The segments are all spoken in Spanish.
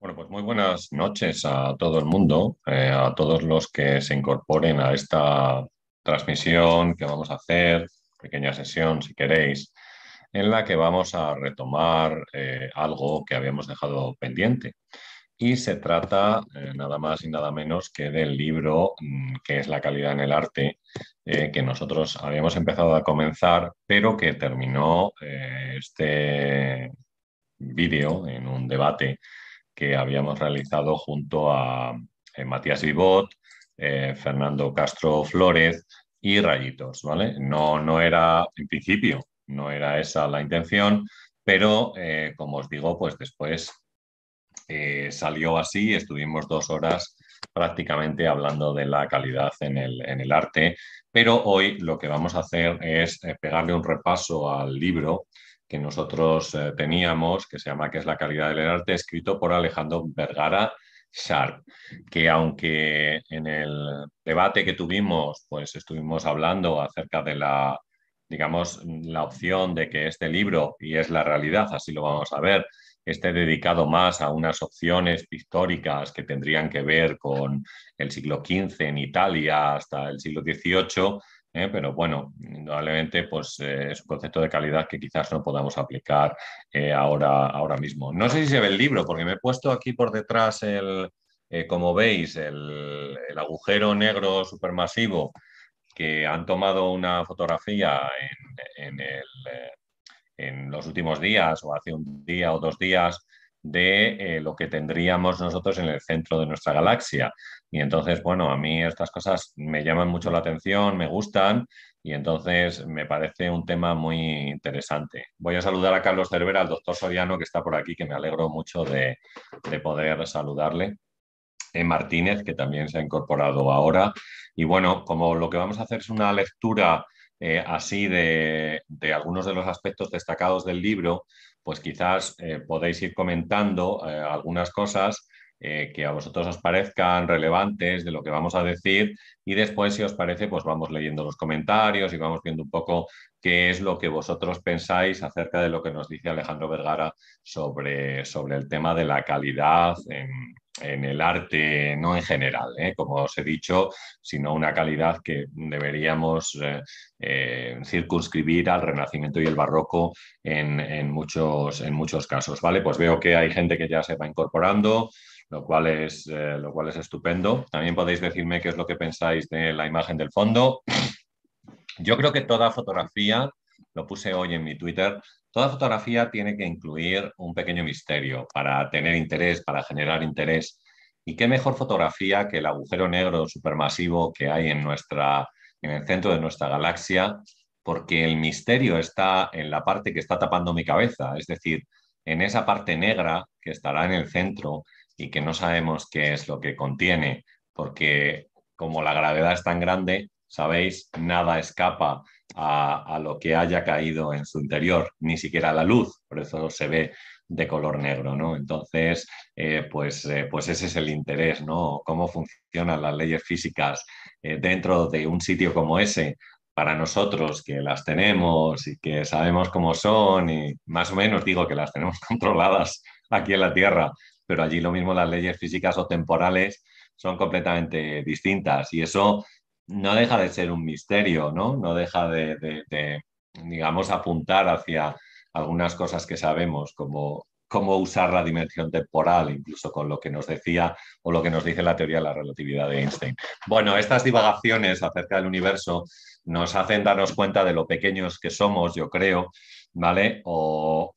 Bueno, pues muy buenas noches a todo el mundo, eh, a todos los que se incorporen a esta transmisión que vamos a hacer, pequeña sesión si queréis, en la que vamos a retomar eh, algo que habíamos dejado pendiente. Y se trata eh, nada más y nada menos que del libro mm, que es La calidad en el arte, que nosotros habíamos empezado a comenzar, pero que terminó este vídeo en un debate que habíamos realizado junto a eh, Matías Vivot, eh, Fernando Castro Flores y Rayitos, ¿vale? No, no era, en principio, no era esa la intención, pero eh, como os digo, pues después salió así, estuvimos dos horas prácticamente hablando de la calidad en el, en el arte, pero hoy lo que vamos a hacer es pegarle un repaso al libro que nosotros eh, teníamos, que se llama ¿Qué es la calidad del arte?, escrito por Alejandro Vergara Sharp, que aunque en el debate que tuvimos, pues estuvimos hablando acerca de la, digamos, la opción de que este libro, y es la realidad, así lo vamos a ver, esté dedicado más a unas opciones pictóricas que tendrían que ver con el siglo XV en Italia hasta el siglo XVIII, ¿eh? pero bueno, indudablemente pues, eh, es un concepto de calidad que quizás no podamos aplicar eh, ahora, ahora mismo. No sé si se ve el libro, porque me he puesto aquí por detrás, el, como veis, el, agujero negro supermasivo que han tomado una fotografía en, en los últimos días o hace un día o dos días de eh, lo que tendríamos nosotros en el centro de nuestra galaxia. Y entonces, bueno, a mí estas cosas me llaman mucho la atención, me gustan y entonces me parece un tema muy interesante. Voy a saludar a Carlos Cervera, al doctor Soriano, que está por aquí, que me alegro mucho de, poder saludarle. E. Martínez, que también se ha incorporado ahora. Y bueno, como lo que vamos a hacer es una lectura eh, así de, de, algunos de los aspectos destacados del libro, pues quizás eh, podéis ir comentando eh, algunas cosas eh, que a vosotros os parezcan relevantes de lo que vamos a decir y después, si os parece, pues vamos leyendo los comentarios y vamos viendo un poco qué es lo que vosotros pensáis acerca de lo que nos dice Alejandro Vergara sobre, sobre el tema de la calidad en, en el arte, no en general, ¿eh? como os he dicho, sino una calidad que deberíamos eh, eh, circunscribir al Renacimiento y el Barroco en, muchos, en muchos casos. ¿vale? Pues veo que hay gente que ya se va incorporando, lo cual, es, lo cual es estupendo. También podéis decirme qué es lo que pensáis de la imagen del fondo. Yo creo que toda fotografía, lo puse hoy en mi Twitter, Toda fotografía tiene que incluir un pequeño misterio para tener interés, para generar interés. ¿Y qué mejor fotografía que el agujero negro supermasivo que hay en, nuestra, en el centro de nuestra galaxia? Porque el misterio está en la parte que está tapando mi cabeza, es decir, en esa parte negra que estará en el centro y que no sabemos qué es lo que contiene, porque como la gravedad es tan grande, sabéis, nada escapa a, lo que haya caído en su interior, ni siquiera la luz, por eso se ve de color negro, ¿no? Entonces, eh, pues, eh, pues ese es el interés, ¿no? Cómo funcionan las leyes físicas eh, dentro de un sitio como ese, para nosotros que las tenemos y que sabemos cómo son y más o menos digo que las tenemos controladas aquí en la Tierra, pero allí lo mismo las leyes físicas o temporales son completamente distintas y eso no deja de ser un misterio, ¿no? No deja de, digamos, apuntar hacia algunas cosas que sabemos, como cómo usar la dimensión temporal, incluso con lo que nos decía o lo que nos dice la teoría de la relatividad de Einstein. Bueno, estas divagaciones acerca del universo nos hacen darnos cuenta de lo pequeños que somos, yo creo, ¿vale? O,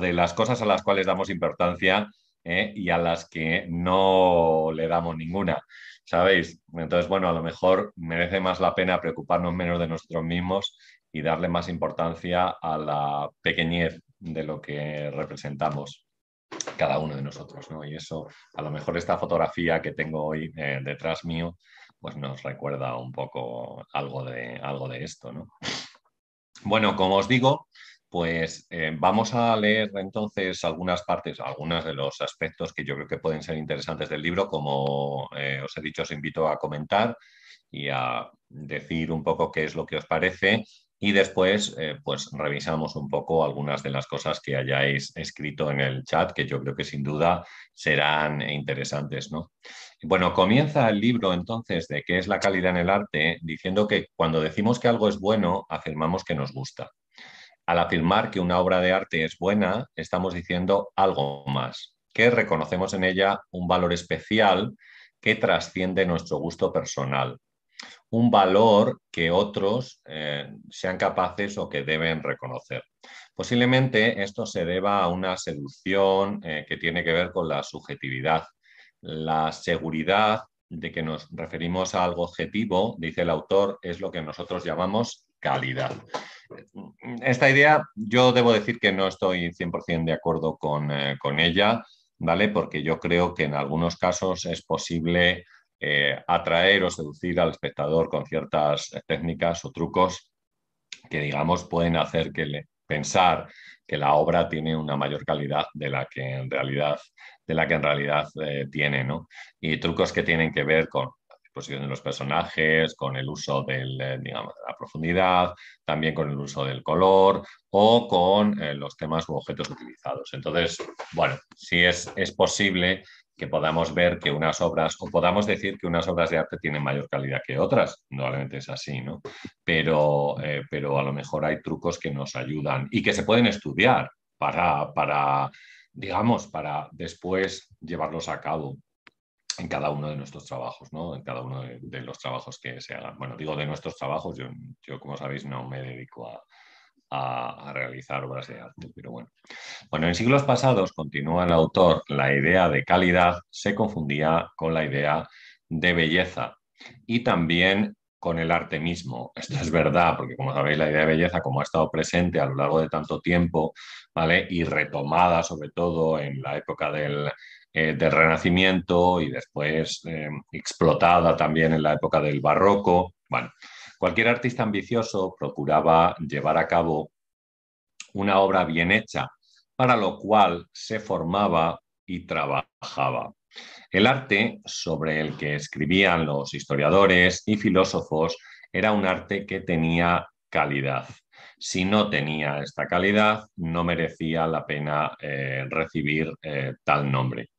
de las cosas a las cuales damos importancia ¿eh? y a las que no le damos ninguna. ¿Sabéis? Entonces, bueno, a lo mejor merece más la pena preocuparnos menos de nosotros mismos y darle más importancia a la pequeñez de lo que representamos cada uno de nosotros, ¿no? Y eso, a lo mejor esta fotografía que tengo hoy eh, detrás mío, pues nos recuerda un poco algo de, algo de esto, ¿no? Bueno, como os digo, pues eh, vamos a leer entonces algunas partes, algunos de los aspectos que yo creo que pueden ser interesantes del libro. Como eh, os he dicho, os invito a comentar y a decir un poco qué es lo que os parece. y después eh, pues revisamos un poco algunas de las cosas que hayáis escrito en el chat, que yo creo que sin duda serán interesantes. ¿no? Bueno, comienza el libro entonces de qué es la calidad en el arte diciendo que cuando decimos que algo es bueno, afirmamos que nos gusta. Al afirmar que una obra de arte es buena, estamos diciendo algo más, que reconocemos en ella un valor especial que trasciende nuestro gusto personal, un valor que otros eh, sean capaces o que deben reconocer. Posiblemente esto se deba a una seducción eh, que tiene que ver con la subjetividad, la seguridad de que nos referimos a algo objetivo, dice el autor, es lo que nosotros llamamos calidad. Esta idea yo debo decir que no estoy 100% de acuerdo con, eh, con ella, ¿vale? Porque yo creo que en algunos casos es posible eh, atraer o seducir al espectador con ciertas técnicas o trucos que, digamos, pueden hacer que le, pensar que la obra tiene una mayor calidad de la que en realidad, de la que en realidad eh, tiene, ¿no? Y trucos que tienen que ver con la disposición de los personajes, con el uso eh, de la profundidad, también con el uso del color o con los temas u objetos utilizados. Entonces, bueno, sí es, es posible que podamos ver que unas obras, o podamos decir que unas obras de arte tienen mayor calidad que otras, normalmente es así, ¿no? Pero, eh, pero a lo mejor hay trucos que nos ayudan y que se pueden estudiar para, para, digamos, para después llevarlos a cabo en cada uno de nuestros trabajos, ¿no? En cada uno de, los trabajos que se hagan. Bueno, digo de nuestros trabajos, yo, yo como sabéis no me dedico a, a, realizar obras de arte. Pero bueno. bueno, en siglos pasados, continúa el autor, la idea de calidad se confundía con la idea de belleza y también con el arte mismo. Esto es verdad, porque como sabéis, la idea de belleza, como ha estado presente a lo largo de tanto tiempo, ¿vale? Y retomada sobre todo en la época del, eh, Renacimiento y después eh, explotada también en la época del Barroco. Bueno, Cualquier artista ambicioso procuraba llevar a cabo una obra bien hecha, para lo cual se formaba y trabajaba. El arte sobre el que escribían los historiadores y filósofos era un arte que tenía calidad. Si no tenía esta calidad, no merecía la pena eh, recibir eh, tal nombre.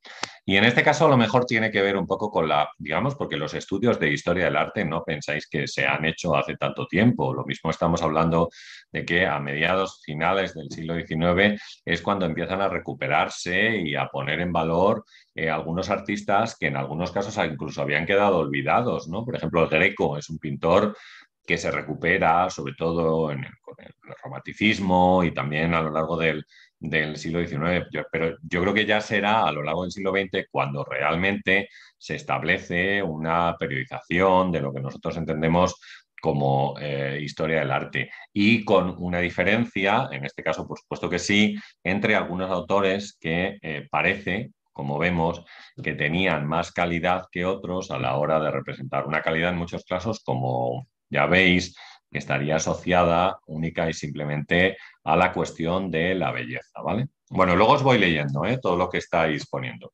Y en este caso a lo mejor tiene que ver un poco con la, digamos, porque los estudios de historia del arte no pensáis que se han hecho hace tanto tiempo. Lo mismo estamos hablando de que a mediados finales del siglo XIX es cuando empiezan a recuperarse y a poner en valor eh, algunos artistas que en algunos casos incluso habían quedado olvidados, ¿no? Por ejemplo, el Greco es un pintor que se recupera sobre todo en con el romanticismo y también a lo largo del, del siglo XIX, pero yo creo que ya será a lo largo del siglo XX cuando realmente se establece una periodización de lo que nosotros entendemos como eh, historia del arte. Y con una diferencia, en este caso por supuesto que sí, entre algunos autores que eh, parece, como vemos, que tenían más calidad que otros a la hora de representar una calidad en muchos casos, como ya veis, estaría asociada única y simplemente a la cuestión de la belleza, ¿vale? Bueno, luego os voy leyendo ¿eh? todo lo que estáis poniendo.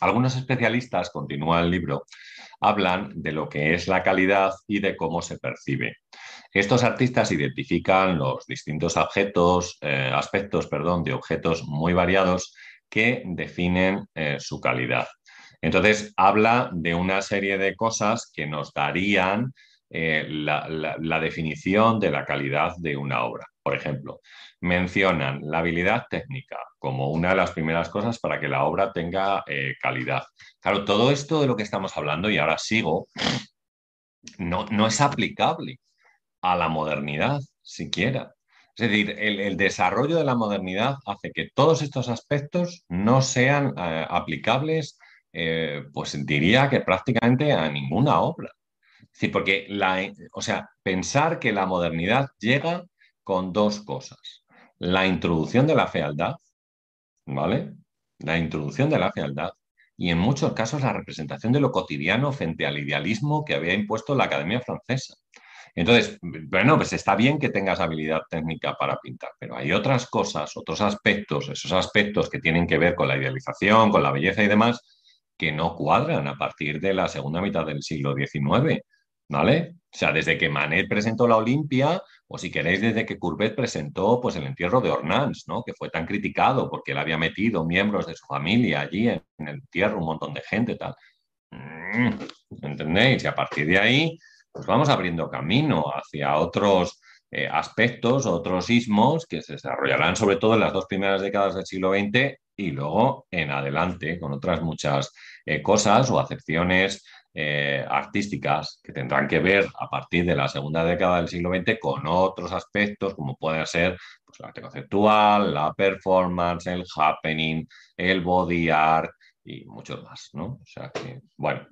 Algunos especialistas, continúa el libro, hablan de lo que es la calidad y de cómo se percibe. Estos artistas identifican los distintos objetos, eh, aspectos perdón, de objetos muy variados que definen eh, su calidad. Entonces, habla de una serie de cosas que nos darían eh, la, definición de la calidad de una obra. Por ejemplo, mencionan la habilidad técnica como una de las primeras cosas para que la obra tenga eh, calidad. Claro, todo esto de lo que estamos hablando, y ahora sigo, no, no es aplicable a la modernidad siquiera. Es decir, el, desarrollo de la modernidad hace que todos estos aspectos no sean eh, aplicables, pues diría que prácticamente a ninguna obra. Sí, porque la, o sea, pensar que la modernidad llega con dos cosas. La introducción de la fealdad, ¿vale? La introducción de la fealdad y en muchos casos la representación de lo cotidiano frente al idealismo que había impuesto la Academia Francesa. Entonces, bueno, pues está bien que tengas habilidad técnica para pintar, pero hay otras cosas, otros aspectos, esos aspectos que tienen que ver con la idealización, con la belleza y demás, que no cuadran a partir de la segunda mitad del siglo XIX. ¿Vale? O sea, desde que Manet presentó la Olimpia, o si queréis, desde que Courbet presentó pues, el entierro de Ornans, ¿no? que fue tan criticado porque él había metido miembros de su familia allí en, el entierro, un montón de gente, tal. Mm, ¿Entendéis? Y a partir de ahí, pues vamos abriendo camino hacia otros eh, aspectos, otros ismos que se desarrollarán sobre todo en las dos primeras décadas del siglo XX y luego en adelante con otras muchas eh, cosas o acepciones eh, artísticas que tendrán que ver a partir de la segunda década del siglo XX con otros aspectos como puede ser pues, el arte conceptual, la performance, el happening, el body art y muchos más, ¿no? O sea que, bueno.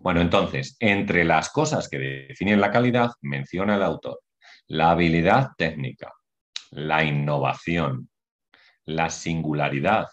Bueno, entonces, entre las cosas que definen la calidad, menciona el autor la habilidad técnica, la innovación, la singularidad,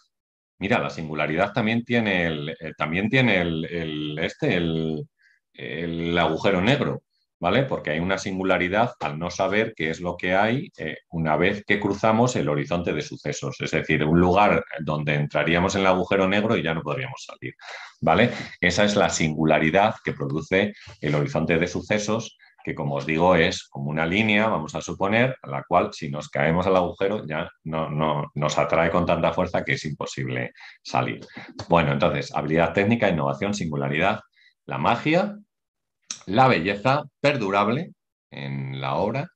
Mira, la singularidad también tiene el, eh, también tiene el, este, el, agujero negro, ¿vale? Porque hay una singularidad al no saber qué es lo que hay eh, una vez que cruzamos el horizonte de sucesos. Es decir, un lugar donde entraríamos en el agujero negro y ya no podríamos salir, ¿vale? Esa es la singularidad que produce el horizonte de sucesos que como os digo es como una línea, vamos a suponer, a la cual si nos caemos al agujero ya no, no, nos atrae con tanta fuerza que es imposible salir. Bueno, entonces, habilidad técnica, innovación, singularidad, la magia, la belleza perdurable en la obra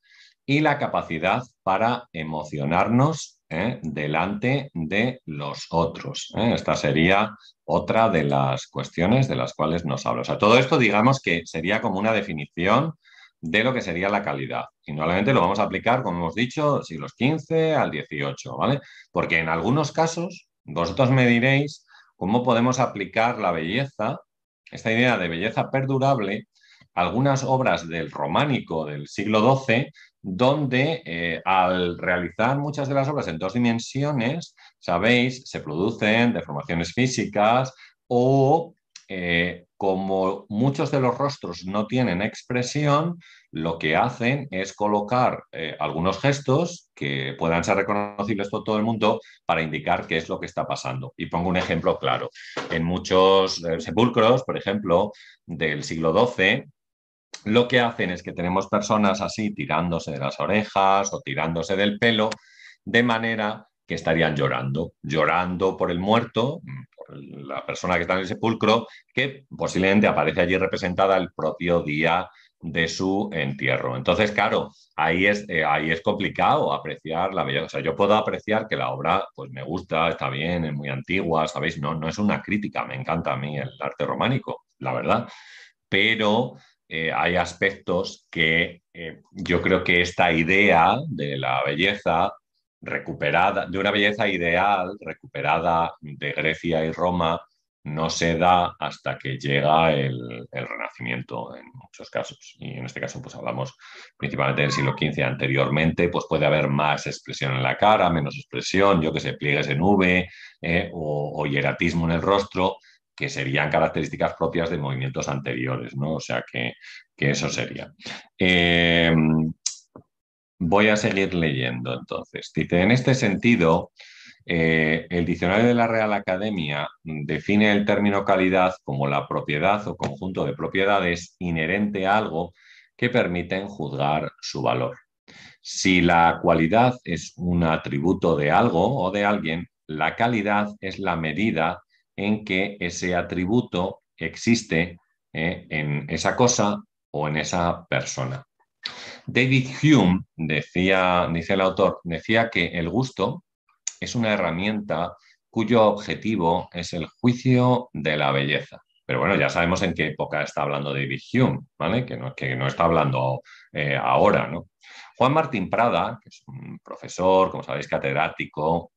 y la capacidad para emocionarnos ¿eh? delante de los otros. ¿eh? Esta sería otra de las cuestiones de las cuales nos habla. O sea, todo esto digamos que sería como una definición de lo que sería la calidad. Y nuevamente lo vamos a aplicar, como hemos dicho, siglos XV al XVIII, ¿vale? Porque en algunos casos, vosotros me diréis cómo podemos aplicar la belleza, esta idea de belleza perdurable, algunas obras del románico del siglo XII, donde eh, al realizar muchas de las obras en dos dimensiones, sabéis, se producen deformaciones físicas o eh, como muchos de los rostros no tienen expresión, lo que hacen es colocar eh, algunos gestos que puedan ser reconocibles por todo el mundo para indicar qué es lo que está pasando. Y pongo un ejemplo claro. En muchos eh, sepulcros, por ejemplo, del siglo XII, lo que hacen es que tenemos personas así tirándose de las orejas o tirándose del pelo, de manera que estarían llorando, llorando por el muerto, por la persona que está en el sepulcro, que posiblemente aparece allí representada el propio día de su entierro. Entonces, claro, ahí es, eh, ahí es complicado apreciar la belleza. O sea, yo puedo apreciar que la obra, pues me gusta, está bien, es muy antigua, ¿sabéis? No, no es una crítica, me encanta a mí el arte románico, la verdad. Pero eh, hay aspectos que eh, yo creo que esta idea de la belleza recuperada, de una belleza ideal, recuperada de Grecia y Roma, no se da hasta que llega el, Renacimiento en muchos casos. Y en este caso, pues hablamos principalmente del siglo XV. Anteriormente, pues puede haber más expresión en la cara, menos expresión, yo que sé, pliegues en V eh, o, hieratismo en el rostro, que serían características propias de movimientos anteriores, ¿no? O sea que, eso sería. Eh, Voy a seguir leyendo entonces. Dice, en este sentido, eh, el diccionario de la Real Academia define el término calidad como la propiedad o conjunto de propiedades inherente a algo que permiten juzgar su valor. Si la cualidad es un atributo de algo o de alguien, la calidad es la medida en que ese atributo existe eh, en esa cosa o en esa persona. David Hume, decía, dice el autor, decía que el gusto es una herramienta cuyo objetivo es el juicio de la belleza. Pero bueno, ya sabemos en qué época está hablando David Hume, ¿vale? Que no, que no está hablando eh, ahora. Juan Martín Prada, que es un profesor, como sabéis, catedrático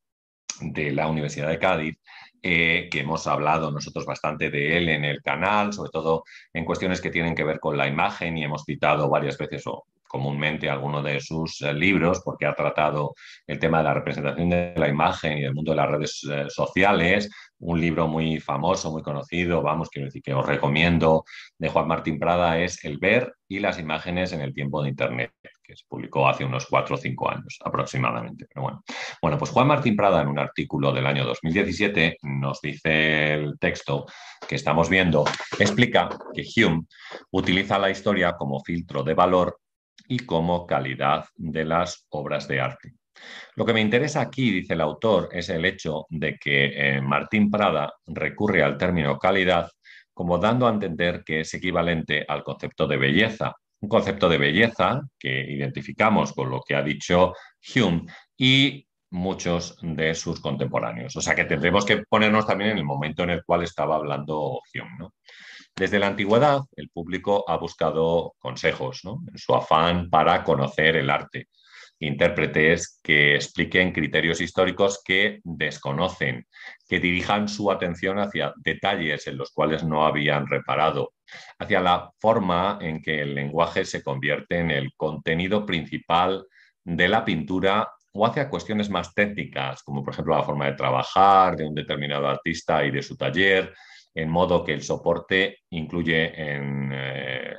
de la Universidad de Cádiz, eh, que hemos hablado nosotros bastante de él en el canal, sobre todo en cuestiones que tienen que ver con la imagen y hemos citado varias veces o comúnmente alguno de sus eh, libros, porque ha tratado el tema de la representación de la imagen y del mundo de las redes eh, sociales, un libro muy famoso, muy conocido, vamos, quiero decir que os recomiendo, de Juan Martín Prada, es El ver y las imágenes en el tiempo de Internet, que se publicó hace unos cuatro o cinco años aproximadamente. Pero bueno. bueno, pues Juan Martín Prada en un artículo del año 2017 nos dice el texto que estamos viendo, explica que Hume utiliza la historia como filtro de valor y como calidad de las obras de arte. Lo que me interesa aquí, dice el autor, es el hecho de que eh, Martín Prada recurre al término calidad como dando a entender que es equivalente al concepto de belleza, un concepto de belleza que identificamos con lo que ha dicho Hume y muchos de sus contemporáneos. O sea que tendremos que ponernos también en el momento en el cual estaba hablando Hume. Desde la antigüedad, el público ha buscado consejos en su afán para conocer el arte. Intérpretes que expliquen criterios históricos que desconocen, que dirijan su atención hacia detalles en los cuales no habían reparado, hacia la forma en que el lenguaje se convierte en el contenido principal de la pintura o hacia cuestiones más técnicas, como por ejemplo la forma de trabajar de un determinado artista y de su taller, en modo que el soporte incluye en, eh,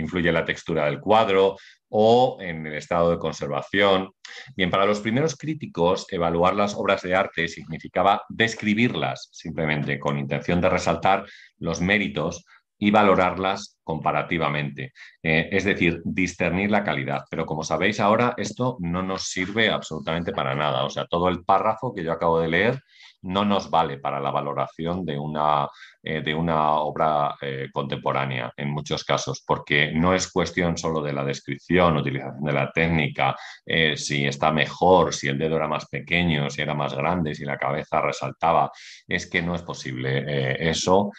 influye en la textura del cuadro o en el estado de conservación. Bien, para los primeros críticos, evaluar las obras de arte significaba describirlas simplemente con intención de resaltar los méritos y valorarlas comparativamente, eh, es decir, discernir la calidad. Pero como sabéis ahora, esto no nos sirve absolutamente para nada. O sea, todo el párrafo que yo acabo de leer no nos vale para la valoración de una, eh, de una obra eh, contemporánea en muchos casos, porque no es cuestión solo de la descripción, utilización de la técnica, eh, si está mejor, si el dedo era más pequeño, si era más grande, si la cabeza resaltaba. Es que no es posible eso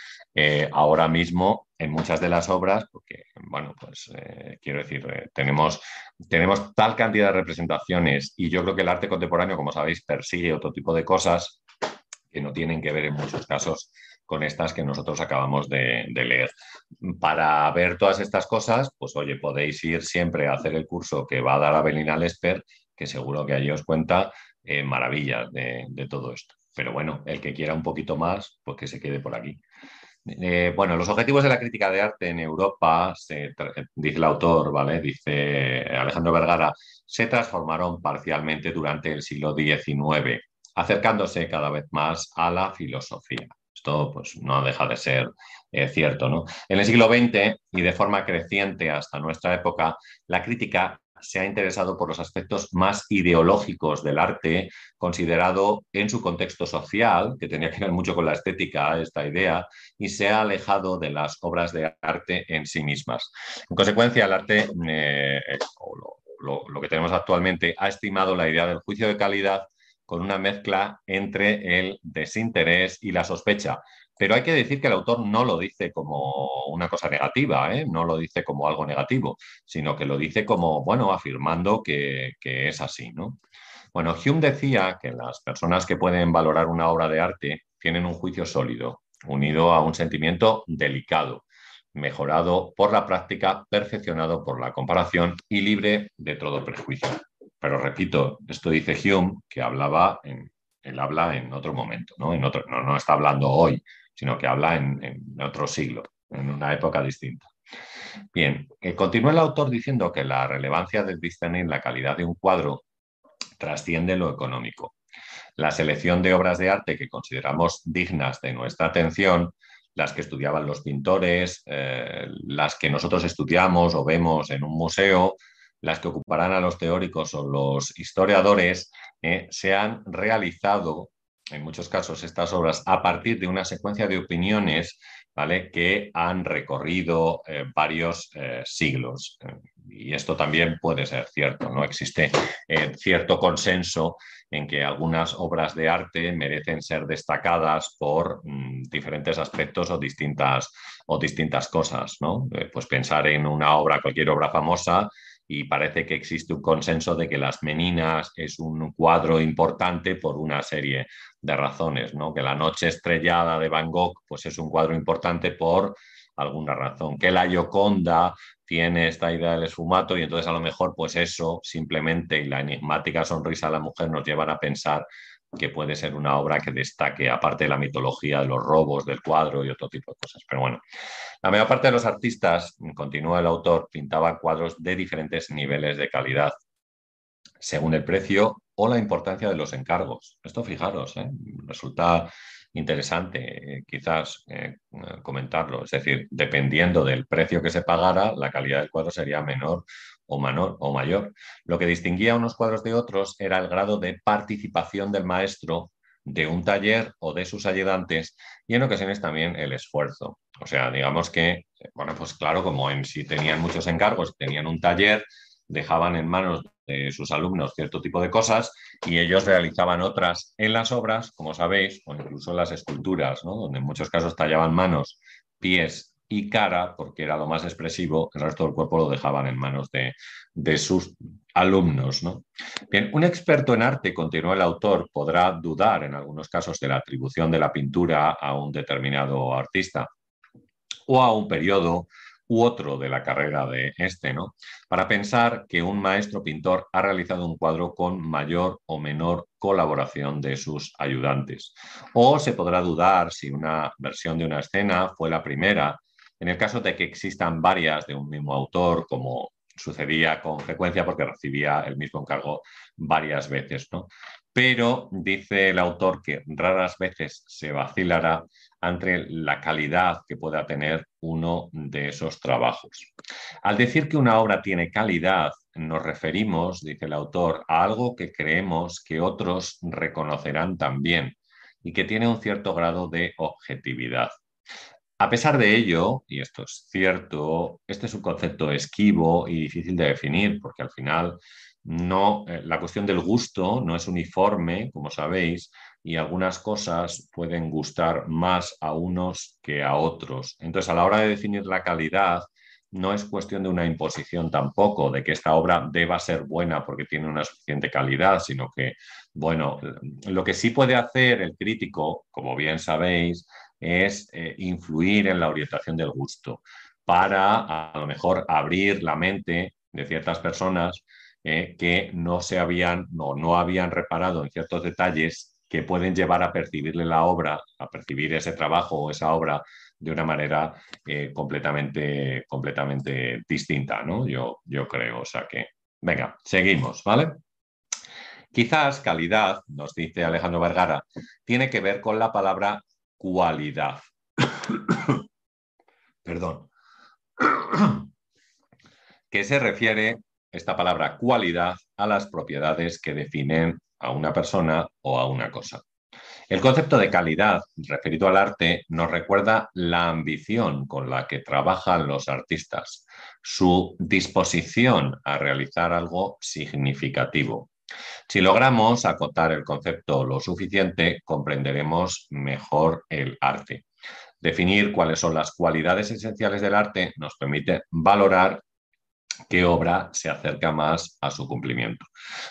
ahora mismo en muchas de las obras, porque, bueno, pues quiero decir, tenemos, tenemos tal cantidad de representaciones y yo creo que el arte contemporáneo, como sabéis, persigue otro tipo de cosas que no tienen que ver en muchos casos con estas que nosotros acabamos de, leer. Para ver todas estas cosas, pues oye, podéis ir siempre a hacer el curso que va a dar Abelina Lesper, que seguro que allí os cuenta eh, maravillas de, todo esto. Pero bueno, el que quiera un poquito más, pues que se quede por aquí. Eh, bueno, los objetivos de la crítica de arte en Europa, dice el autor, ¿vale? Dice Alejandro Vergara, se transformaron parcialmente durante el siglo XIX acercándose cada vez más a la filosofía. Esto pues, no deja de ser eh, cierto. ¿no? En el siglo XX y de forma creciente hasta nuestra época, la crítica se ha interesado por los aspectos más ideológicos del arte, considerado en su contexto social, que tenía que ver mucho con la estética, esta idea, y se ha alejado de las obras de arte en sí mismas. En consecuencia, el arte, eh, lo que tenemos actualmente, ha estimado la idea del juicio de calidad con una mezcla entre el desinterés y la sospecha. Pero hay que decir que el autor no lo dice como una cosa negativa, ¿eh? no lo dice como algo negativo, sino que lo dice como, bueno, afirmando que, que es así. ¿no? Bueno, Hume decía que las personas que pueden valorar una obra de arte tienen un juicio sólido, unido a un sentimiento delicado, mejorado por la práctica, perfeccionado por la comparación y libre de todo prejuicio. Pero repito, esto dice Hume, que hablaba en, él habla en otro momento, ¿no? En otro, no, está hablando hoy, sino que habla en, otro siglo, en una época distinta. Bien, eh, continúa el autor diciendo que la relevancia del discernir la calidad de un cuadro trasciende lo económico. La selección de obras de arte que consideramos dignas de nuestra atención, las que estudiaban los pintores, eh, las que nosotros estudiamos o vemos en un museo, las que ocuparán a los teóricos o los historiadores, eh, se han realizado, en muchos casos, estas obras a partir de una secuencia de opiniones ¿vale? que han recorrido eh, varios eh, siglos. Y esto también puede ser cierto, ¿no? Existe cierto consenso en que algunas obras de arte merecen ser destacadas por mm, diferentes aspectos o distintas, o distintas cosas, ¿no? pues pensar en una obra, cualquier obra famosa, y parece que existe un consenso de que Las Meninas es un cuadro importante por una serie de razones, ¿no? Que La Noche Estrellada de Van Gogh pues es un cuadro importante por alguna razón, que la Gioconda tiene esta idea del esfumato y entonces a lo mejor pues eso simplemente y la enigmática sonrisa de la mujer nos llevan a pensar que puede ser una obra que destaque, aparte de la mitología de los robos del cuadro y otro tipo de cosas. Pero bueno, la mayor parte de los artistas, continúa el autor, pintaban cuadros de diferentes niveles de calidad, según el precio o la importancia de los encargos. Esto, fijaros, ¿eh? resulta interesante eh, quizás eh, comentarlo. Es decir, dependiendo del precio que se pagara, la calidad del cuadro sería menor o, o mayor. Lo que distinguía unos cuadros de otros era el grado de participación del maestro de un taller o de sus ayudantes y en ocasiones también el esfuerzo. O sea, digamos que, bueno, pues claro, como en si tenían muchos encargos, tenían un taller, dejaban en manos de sus alumnos cierto tipo de cosas y ellos realizaban otras en las obras, como sabéis, o incluso en las esculturas, donde en muchos casos tallaban manos, pies y cara, porque era lo más expresivo, el resto del cuerpo lo dejaban en manos de, de sus alumnos. ¿no? Bien, un experto en arte, continuó el autor, podrá dudar en algunos casos de la atribución de la pintura a un determinado artista o a un periodo u otro de la carrera de este, ¿no? Para pensar que un maestro pintor ha realizado un cuadro con mayor o menor colaboración de sus ayudantes. O se podrá dudar si una versión de una escena fue la primera, en el caso de que existan varias de un mismo autor, como sucedía con frecuencia porque recibía el mismo encargo varias veces, ¿no? Pero dice el autor que raras veces se vacilará ante la calidad que pueda tener uno de esos trabajos. Al decir que una obra tiene calidad, nos referimos, dice el autor, a algo que creemos que otros reconocerán también y que tiene un cierto grado de objetividad. A pesar de ello, y esto es cierto, este es un concepto esquivo y difícil de definir, porque al final no, eh, la cuestión del gusto no es uniforme, como sabéis, y algunas cosas pueden gustar más a unos que a otros. Entonces, a la hora de definir la calidad, no es cuestión de una imposición tampoco, de que esta obra deba ser buena porque tiene una suficiente calidad, sino que, bueno, lo que sí puede hacer el crítico, como bien sabéis, es eh, influir en la orientación del gusto para a lo mejor abrir la mente de ciertas personas eh, que no se habían, no, no habían reparado en ciertos detalles que pueden llevar a percibirle la obra, a percibir ese trabajo o esa obra de una manera eh, completamente, completamente distinta, ¿no? Yo, yo creo, o sea que, venga, seguimos, ¿vale? Quizás calidad, nos dice Alejandro Vergara, tiene que ver con la palabra cualidad. Perdón. que se refiere esta palabra cualidad a las propiedades que definen a una persona o a una cosa. El concepto de calidad referido al arte nos recuerda la ambición con la que trabajan los artistas, su disposición a realizar algo significativo. Si logramos acotar el concepto lo suficiente, comprenderemos mejor el arte. Definir cuáles son las cualidades esenciales del arte nos permite valorar qué obra se acerca más a su cumplimiento.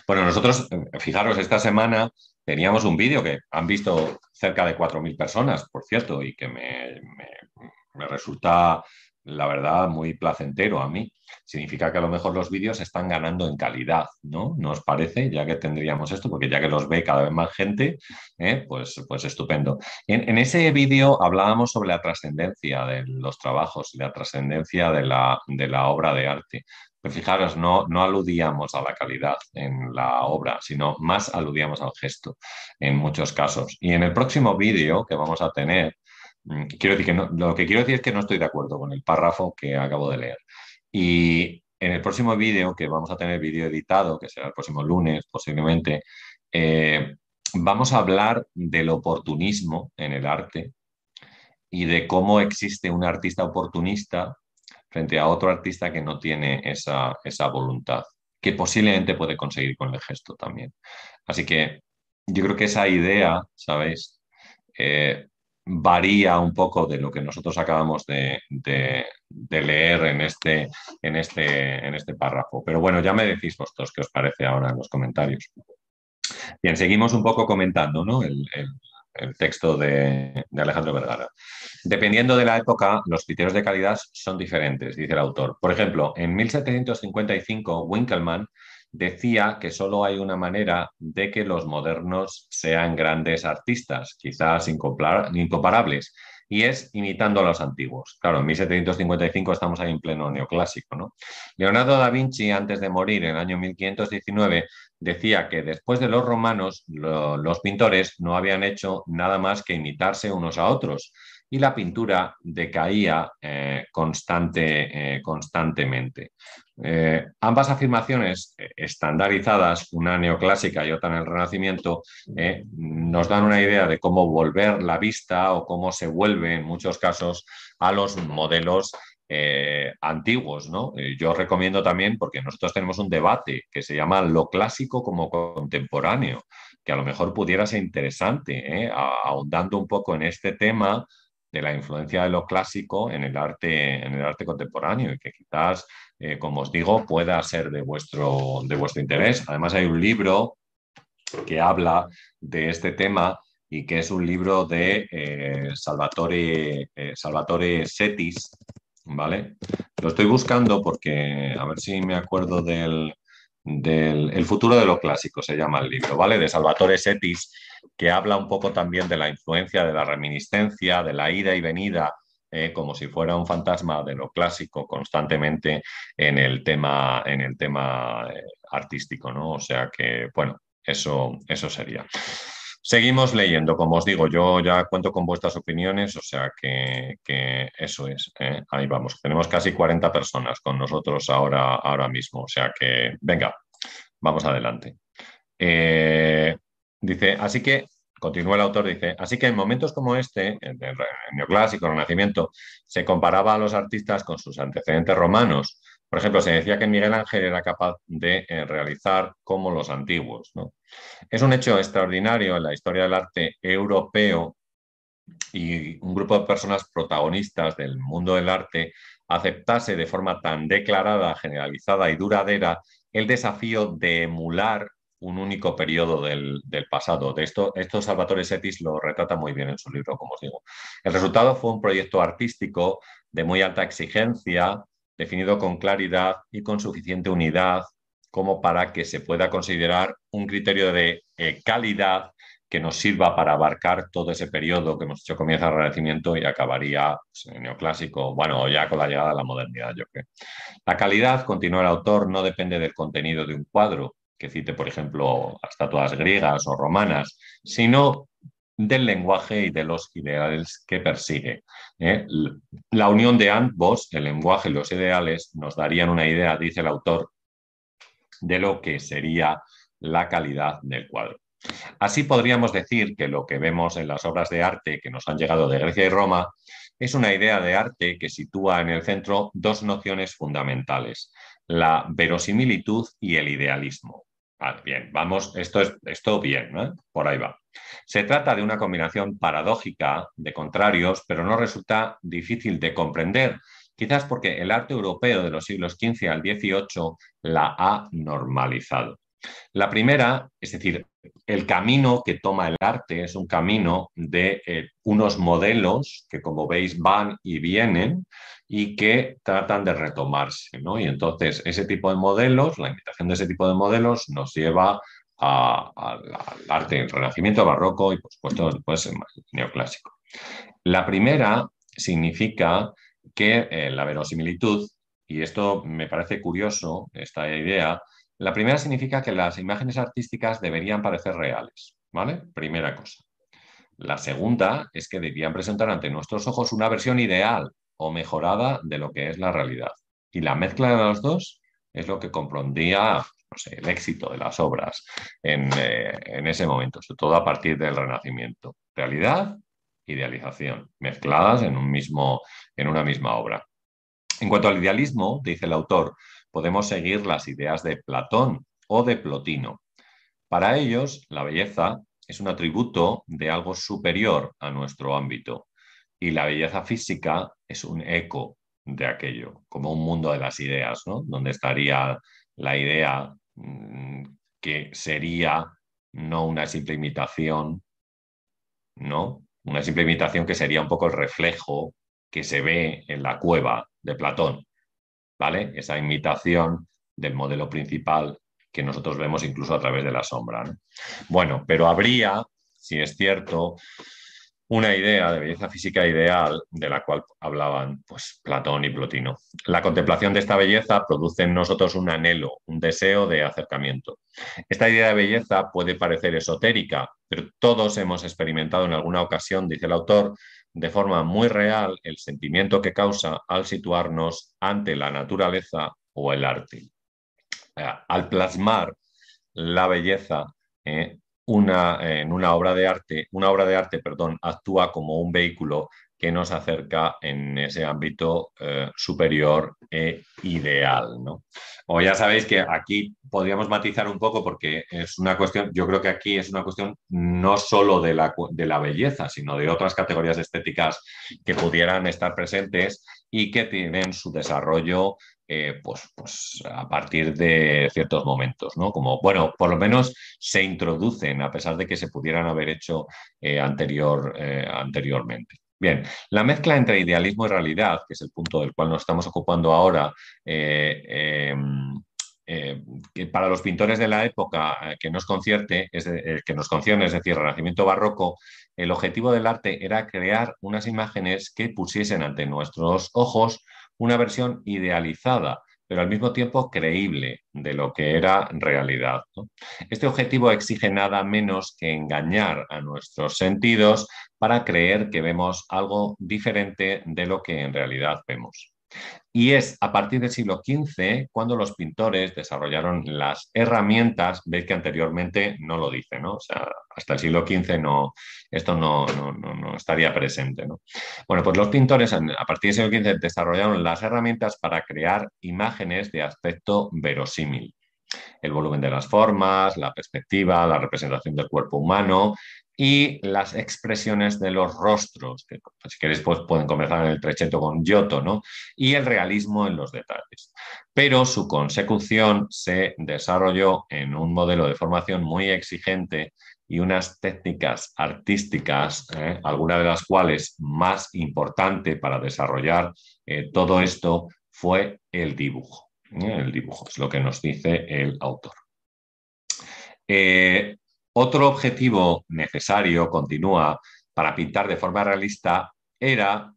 Bueno, nosotros, fijaros, esta semana teníamos un vídeo que han visto cerca de 4.000 personas, por cierto, y que me, me resulta la verdad, muy placentero a mí. Significa que a lo mejor los vídeos están ganando en calidad, ¿no? ¿Nos parece? Ya que tendríamos esto, porque ya que los ve cada vez más gente, ¿eh? pues, pues estupendo. En, ese vídeo hablábamos sobre la trascendencia de los trabajos y la trascendencia de la, de la obra de arte. Pues fijaros, no, no aludíamos a la calidad en la obra, sino más aludíamos al gesto en muchos casos. Y en el próximo vídeo que vamos a tener, Mm, quiero decir que lo que quiero decir es que no estoy de acuerdo con el párrafo que acabo de leer. Y en el próximo vídeo, que vamos a tener vídeo editado, que será el próximo lunes posiblemente, eh, vamos a hablar del oportunismo en el arte y de cómo existe un artista oportunista frente a otro artista que no tiene esa, voluntad, que posiblemente puede conseguir con el gesto también. Así que yo creo que esa idea, ¿sabéis? Eh, varía un poco de lo que nosotros acabamos de, leer en este, en, este, en este párrafo. Pero bueno, ya me decís vosotros qué os parece ahora en los comentarios. Bien, seguimos un poco comentando ¿no? el, texto de, de, Alejandro Vergara. Dependiendo de la época, los criterios de calidad son diferentes, dice el autor. Por ejemplo, en 1755, Winkelmann decía que solo hay una manera de que los modernos sean grandes artistas, quizás incomparables, y es imitando a los antiguos. Claro, en 1755 estamos ahí en pleno neoclásico. ¿no? Leonardo da Vinci, antes de morir en el año 1519, decía que después de los romanos, los pintores no habían hecho nada más que imitarse unos a otros y la pintura decaía eh, constante, eh, constantemente. Eh, ambas afirmaciones estandarizadas, una neoclásica y otra en el Renacimiento, nos dan una idea de cómo volver la vista o cómo se vuelve en muchos casos a los modelos antiguos. ¿no? yo recomiendo también, porque nosotros tenemos un debate que se llama lo clásico como contemporáneo, que a lo mejor pudiera ser interesante, ahondando un poco en este tema de la influencia de lo clásico en el arte, en el arte contemporáneo y que quizás, eh, como os digo, pueda ser de vuestro, de vuestro interés. Además, hay un libro que habla de este tema y que es un libro de eh, Salvatore, eh, Salvatore Setis, ¿vale? Lo estoy buscando porque, a ver si me acuerdo del, del El futuro de lo clásico, se llama el libro, ¿vale? De Salvatore Setis, que habla un poco también de la influencia de la reminiscencia, de la ida y venida, eh, como si fuera un fantasma de lo clásico constantemente en el tema, en el tema eh, artístico, ¿no? O sea que, bueno, eso, eso sería. Seguimos leyendo, como os digo, yo ya cuento con vuestras opiniones, o sea que, eso es, ¿eh? ahí vamos. Tenemos casi 40 personas con nosotros ahora, ahora mismo, o sea que venga, vamos adelante. Dice, así que, continúa el autor, dice, así que en momentos como este, en el neoclásico, el Renacimiento, se comparaba a los artistas con sus antecedentes romanos. Por ejemplo, se decía que Miguel Ángel era capaz de eh, realizar como los antiguos. Es un hecho extraordinario en la historia del arte europeo y un grupo de personas protagonistas del mundo del arte aceptase de forma tan declarada, generalizada y duradera el desafío de emular un único periodo del, pasado. De esto, esto Salvatore Setis lo retrata muy bien en su libro, como os digo. El resultado fue un proyecto artístico de muy alta exigencia, definido con claridad y con suficiente unidad como para que se pueda considerar un criterio de eh, calidad que nos sirva para abarcar todo ese periodo que hemos dicho comienza el Renacimiento y acabaría pues, en el neoclásico, bueno, ya con la llegada de la modernidad, yo creo. La calidad, continúa el autor, no depende del contenido de un cuadro, que cite, por ejemplo, estatuas griegas o romanas, sino del lenguaje y de los ideales que persigue. ¿eh? La unión de ambos, el lenguaje y los ideales, nos darían una idea, dice el autor, de lo que sería la calidad del cuadro. Así podríamos decir que lo que vemos en las obras de arte que nos han llegado de Grecia y Roma es una idea de arte que sitúa en el centro dos nociones fundamentales, la verosimilitud y el idealismo. Ah, bien, vamos, esto es esto bien, por ahí va. Se trata de una combinación paradójica de contrarios, pero no resulta difícil de comprender, quizás porque el arte europeo de los siglos XV al XVIII la ha normalizado. La primera, es decir, el camino que toma el arte es un camino de eh, unos modelos que, como veis, van y vienen y que tratan de retomarse. ¿no? Y entonces ese tipo de modelos, la invitación de ese tipo de modelos nos lleva al arte del Renacimiento, Barroco y, por supuesto, después el neoclásico. La primera significa que eh, la verosimilitud, y esto me parece curioso, esta idea, la primera significa que las imágenes artísticas deberían parecer reales, ¿vale? Primera cosa. La segunda es que deberían presentar ante nuestros ojos una versión ideal o mejorada de lo que es la realidad. Y la mezcla de los dos es lo que comprendía el éxito de las obras en, eh, en ese momento, sobre todo a partir del Renacimiento. Realidad, idealización, mezcladas en, un mismo, en una misma obra. En cuanto al idealismo, dice el autor, podemos seguir las ideas de Platón o de Plotino. Para ellos, la belleza es un atributo de algo superior a nuestro ámbito y la belleza física es un eco de aquello, como un mundo de las ideas, ¿no? Donde estaría la idea mm, que sería no una simple imitación, ¿no? Una simple imitación que sería un poco el reflejo que se ve en la cueva de Platón, ¿vale? Esa imitación del modelo principal que nosotros vemos incluso a través de la sombra. Bueno, pero habría, si es cierto, una idea de belleza física ideal de la cual hablaban pues, Platón y Plotino. La contemplación de esta belleza produce en nosotros un anhelo, un deseo de acercamiento. Esta idea de belleza puede parecer esotérica, pero todos hemos experimentado en alguna ocasión, dice el autor, de forma muy real el sentimiento que causa al situarnos ante la naturaleza o el arte. Eh, al plasmar la belleza, eh, una, en una obra de arte, una obra de arte, perdón, actúa como un vehículo que nos acerca en ese ámbito eh, superior e ideal. ¿no? O ya sabéis que aquí podríamos matizar un poco porque es una cuestión, yo creo que aquí es una cuestión no solo de la, de la belleza, sino de otras categorías estéticas que pudieran estar presentes y que tienen su desarrollo eh, pues, pues, a partir de ciertos momentos, ¿no? Como, bueno, por lo menos se introducen a pesar de que se pudieran haber hecho eh, anterior, anteriormente. Bien, la mezcla entre idealismo y realidad, que es el punto del cual nos estamos ocupando ahora, em, para los pintores de la época que nos concierte, es que nos concierne, es decir, Renacimiento barroco, el objetivo del arte era crear unas imágenes que pusiesen ante nuestros ojos una versión idealizada, pero al mismo tiempo creíble de lo que era realidad. Este objetivo exige nada menos que engañar a nuestros sentidos para creer que vemos algo diferente de lo que en realidad vemos. Y es a partir del siglo XV cuando los pintores desarrollaron las herramientas, veis que anteriormente no lo dice, ¿no? O sea, hasta el siglo XV no, esto no, no, estaría presente, ¿no? Bueno, pues los pintores a partir del siglo XV desarrollaron las herramientas para crear imágenes de aspecto verosímil el volumen de las formas, la perspectiva, la representación del cuerpo humano y las expresiones de los rostros, que pues, si queréis pues, pueden comenzar en el trecheto con Giotto, ¿no? y el realismo en los detalles. Pero su consecución se desarrolló en un modelo de formación muy exigente y unas técnicas artísticas, ¿eh? alguna de las cuales más importante para desarrollar eh, todo esto fue el dibujo. ¿eh? El dibujo es lo que nos dice el autor. Otro objetivo necesario, continúa, para pintar de forma realista era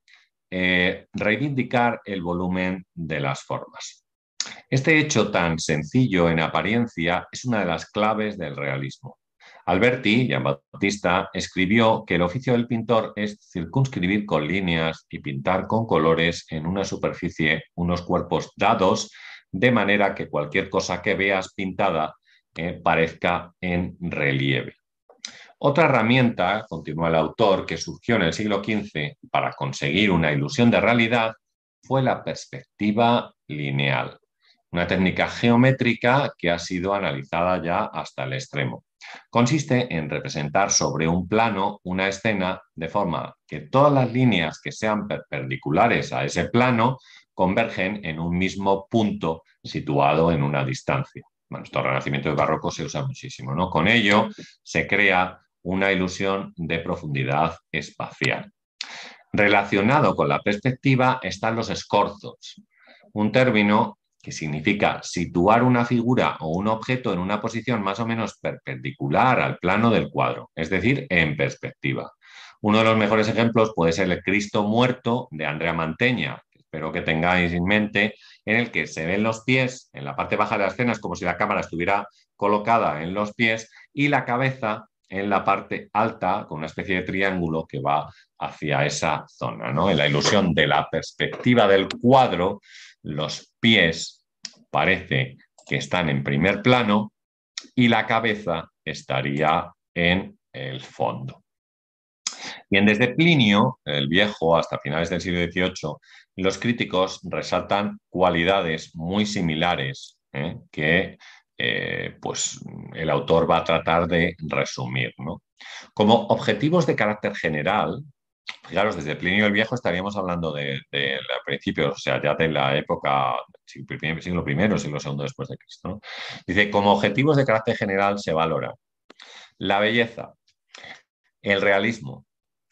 eh, reivindicar el volumen de las formas. Este hecho tan sencillo en apariencia es una de las claves del realismo. Alberti, Jean Bautista, escribió que el oficio del pintor es circunscribir con líneas y pintar con colores en una superficie unos cuerpos dados, de manera que cualquier cosa que veas pintada parezca en relieve. Otra herramienta, continúa el autor, que surgió en el siglo XV para conseguir una ilusión de realidad fue la perspectiva lineal, una técnica geométrica que ha sido analizada ya hasta el extremo. Consiste en representar sobre un plano una escena de forma que todas las líneas que sean perpendiculares a ese plano convergen en un mismo punto situado en una distancia. Bueno, esto renacimiento y barroco se usa muchísimo, ¿no? Con ello se crea una ilusión de profundidad espacial. Relacionado con la perspectiva están los escorzos, un término que significa situar una figura o un objeto en una posición más o menos perpendicular al plano del cuadro, es decir, en perspectiva. Uno de los mejores ejemplos puede ser el Cristo muerto de Andrea Manteña, espero que tengáis en mente, en el que se ven los pies en la parte baja de la escena, es como si la cámara estuviera colocada en los pies y la cabeza en la parte alta con una especie de triángulo que va hacia esa zona. ¿no? En la ilusión de la perspectiva del cuadro, los pies parece que están en primer plano y la cabeza estaría en el fondo. Bien, desde Plinio, el viejo, hasta finales del siglo XVIII, los críticos resaltan cualidades muy similares ¿eh? que eh, pues, el autor va a tratar de resumir. Como objetivos de carácter general, fijaros, desde Plinio el Viejo estaríamos hablando de, principios, o sea, ya de la época siglo I, siglo II después de Cristo. Dice, como objetivos de carácter general se valora la belleza, el realismo,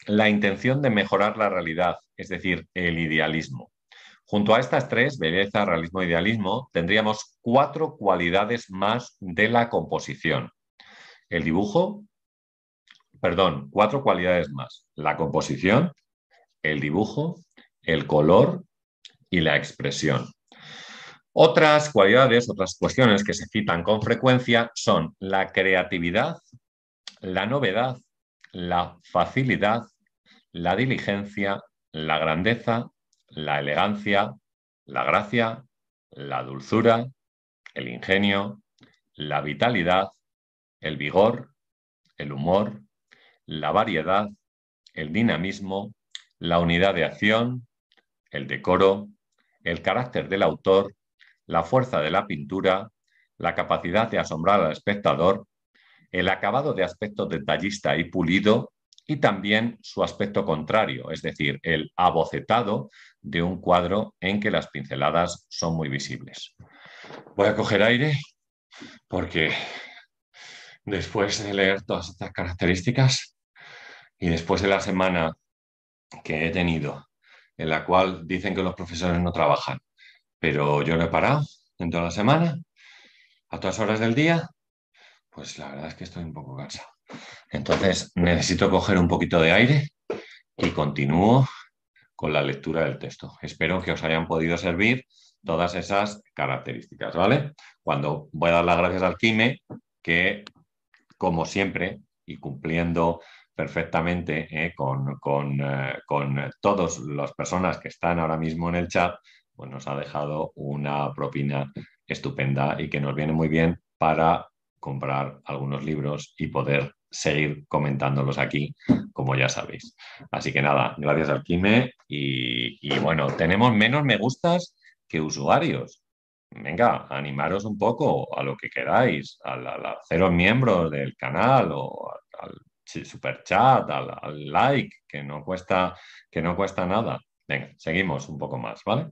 la intención de mejorar la realidad, es decir, el idealismo. Junto a estas tres, belleza, realismo e idealismo, tendríamos cuatro cualidades más de la composición. El dibujo, perdón, cuatro cualidades más. La composición, el dibujo, el color y la expresión. Otras cualidades, otras cuestiones que se citan con frecuencia son la creatividad, la novedad, la facilidad, la diligencia, la grandeza, la elegancia, la gracia, la dulzura, el ingenio, la vitalidad, el vigor, el humor, la variedad, el dinamismo, la unidad de acción, el decoro, el carácter del autor, la fuerza de la pintura, la capacidad de asombrar al espectador, el acabado de aspecto detallista y pulido y también su aspecto contrario, es decir, el abocetado de un cuadro en que las pinceladas son muy visibles. Voy a coger aire porque después de leer todas estas características y después de la semana que he tenido, en la cual dicen que los profesores no trabajan, pero yo no he parado en toda la semana, a todas horas del día, pues la verdad es que estoy un poco cansado. Entonces necesito coger un poquito de aire y continúo con la lectura del texto. Espero que os hayan podido servir todas esas características, ¿vale? Cuando voy a dar las gracias al Kime, que como siempre y cumpliendo perfectamente eh, con, con, eh, con todas las personas que están ahora mismo en el chat, pues nos ha dejado una propina estupenda y que nos viene muy bien para comprar algunos libros y poder seguir comentándolos aquí, como ya sabéis. Así que nada, gracias al Kime y, bueno, tenemos menos me gustas que usuarios. Venga, animaros un poco a lo que queráis, a, a, haceros miembros del canal o al, super chat, al, al, like, que no, cuesta, que no cuesta nada. Venga, seguimos un poco más, ¿vale?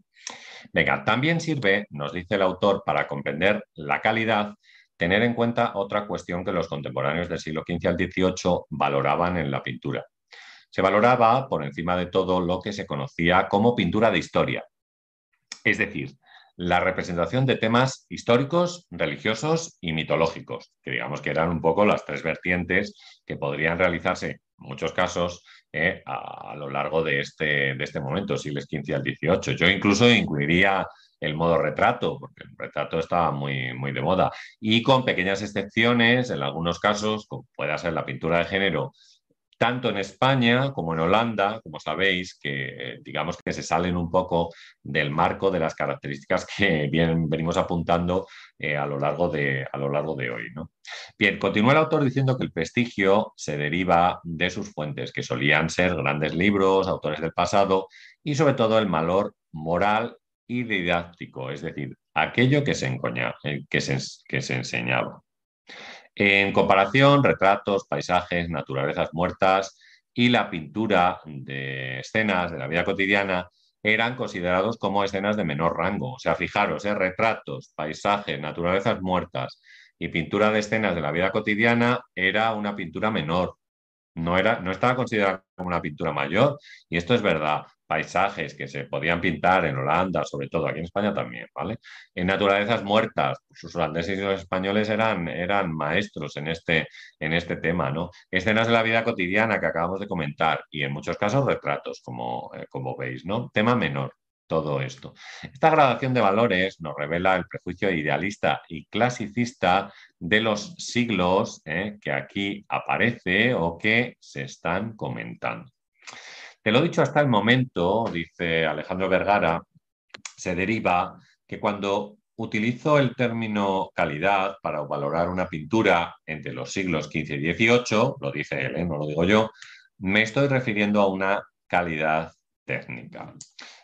Venga, también sirve, nos dice el autor, para comprender la calidad tener en cuenta otra cuestión que los contemporáneos del siglo XV al XVIII valoraban en la pintura. Se valoraba por encima de todo lo que se conocía como pintura de historia, es decir, la representación de temas históricos, religiosos y mitológicos, que digamos que eran un poco las tres vertientes que podrían realizarse en muchos casos eh, a, lo largo de este, de este momento, siglos XV al XVIII. Yo incluso incluiría el modo retrato, porque el retrato estaba muy, muy de moda. Y con pequeñas excepciones, en algunos casos, como puede ser la pintura de género, tanto en España como en Holanda, como sabéis, que digamos que se salen un poco del marco de las características que bien, venimos apuntando eh, a, lo largo de, a lo largo de hoy. ¿no? Bien, continúa el autor diciendo que el prestigio se deriva de sus fuentes, que solían ser grandes libros, autores del pasado y sobre todo el valor moral y didáctico, es decir, aquello que se, eh, que se, que se enseñaba. En comparación, retratos, paisajes, naturalezas muertas y la pintura de escenas de la vida cotidiana eran considerados como escenas de menor rango. O sea, fijaros, ¿eh? retratos, paisajes, naturalezas muertas y pintura de escenas de la vida cotidiana era una pintura menor. No, era, no estaba considerada como una pintura mayor. Y esto es verdad paisajes que se podían pintar en Holanda, sobre todo aquí en España también, ¿vale? En naturalezas muertas, pues los holandeses y los españoles eran, eran maestros en este, en este tema, ¿no? Escenas de la vida cotidiana que acabamos de comentar y en muchos casos retratos, como, eh, como veis, ¿no? Tema menor, todo esto. Esta gradación de valores nos revela el prejuicio idealista y clasicista de los siglos ¿eh? que aquí aparece o que se están comentando. Te lo he dicho hasta el momento, dice Alejandro Vergara, se deriva que cuando utilizo el término calidad para valorar una pintura entre los siglos XV y XVIII, lo dice él, ¿eh? no lo digo yo, me estoy refiriendo a una calidad técnica.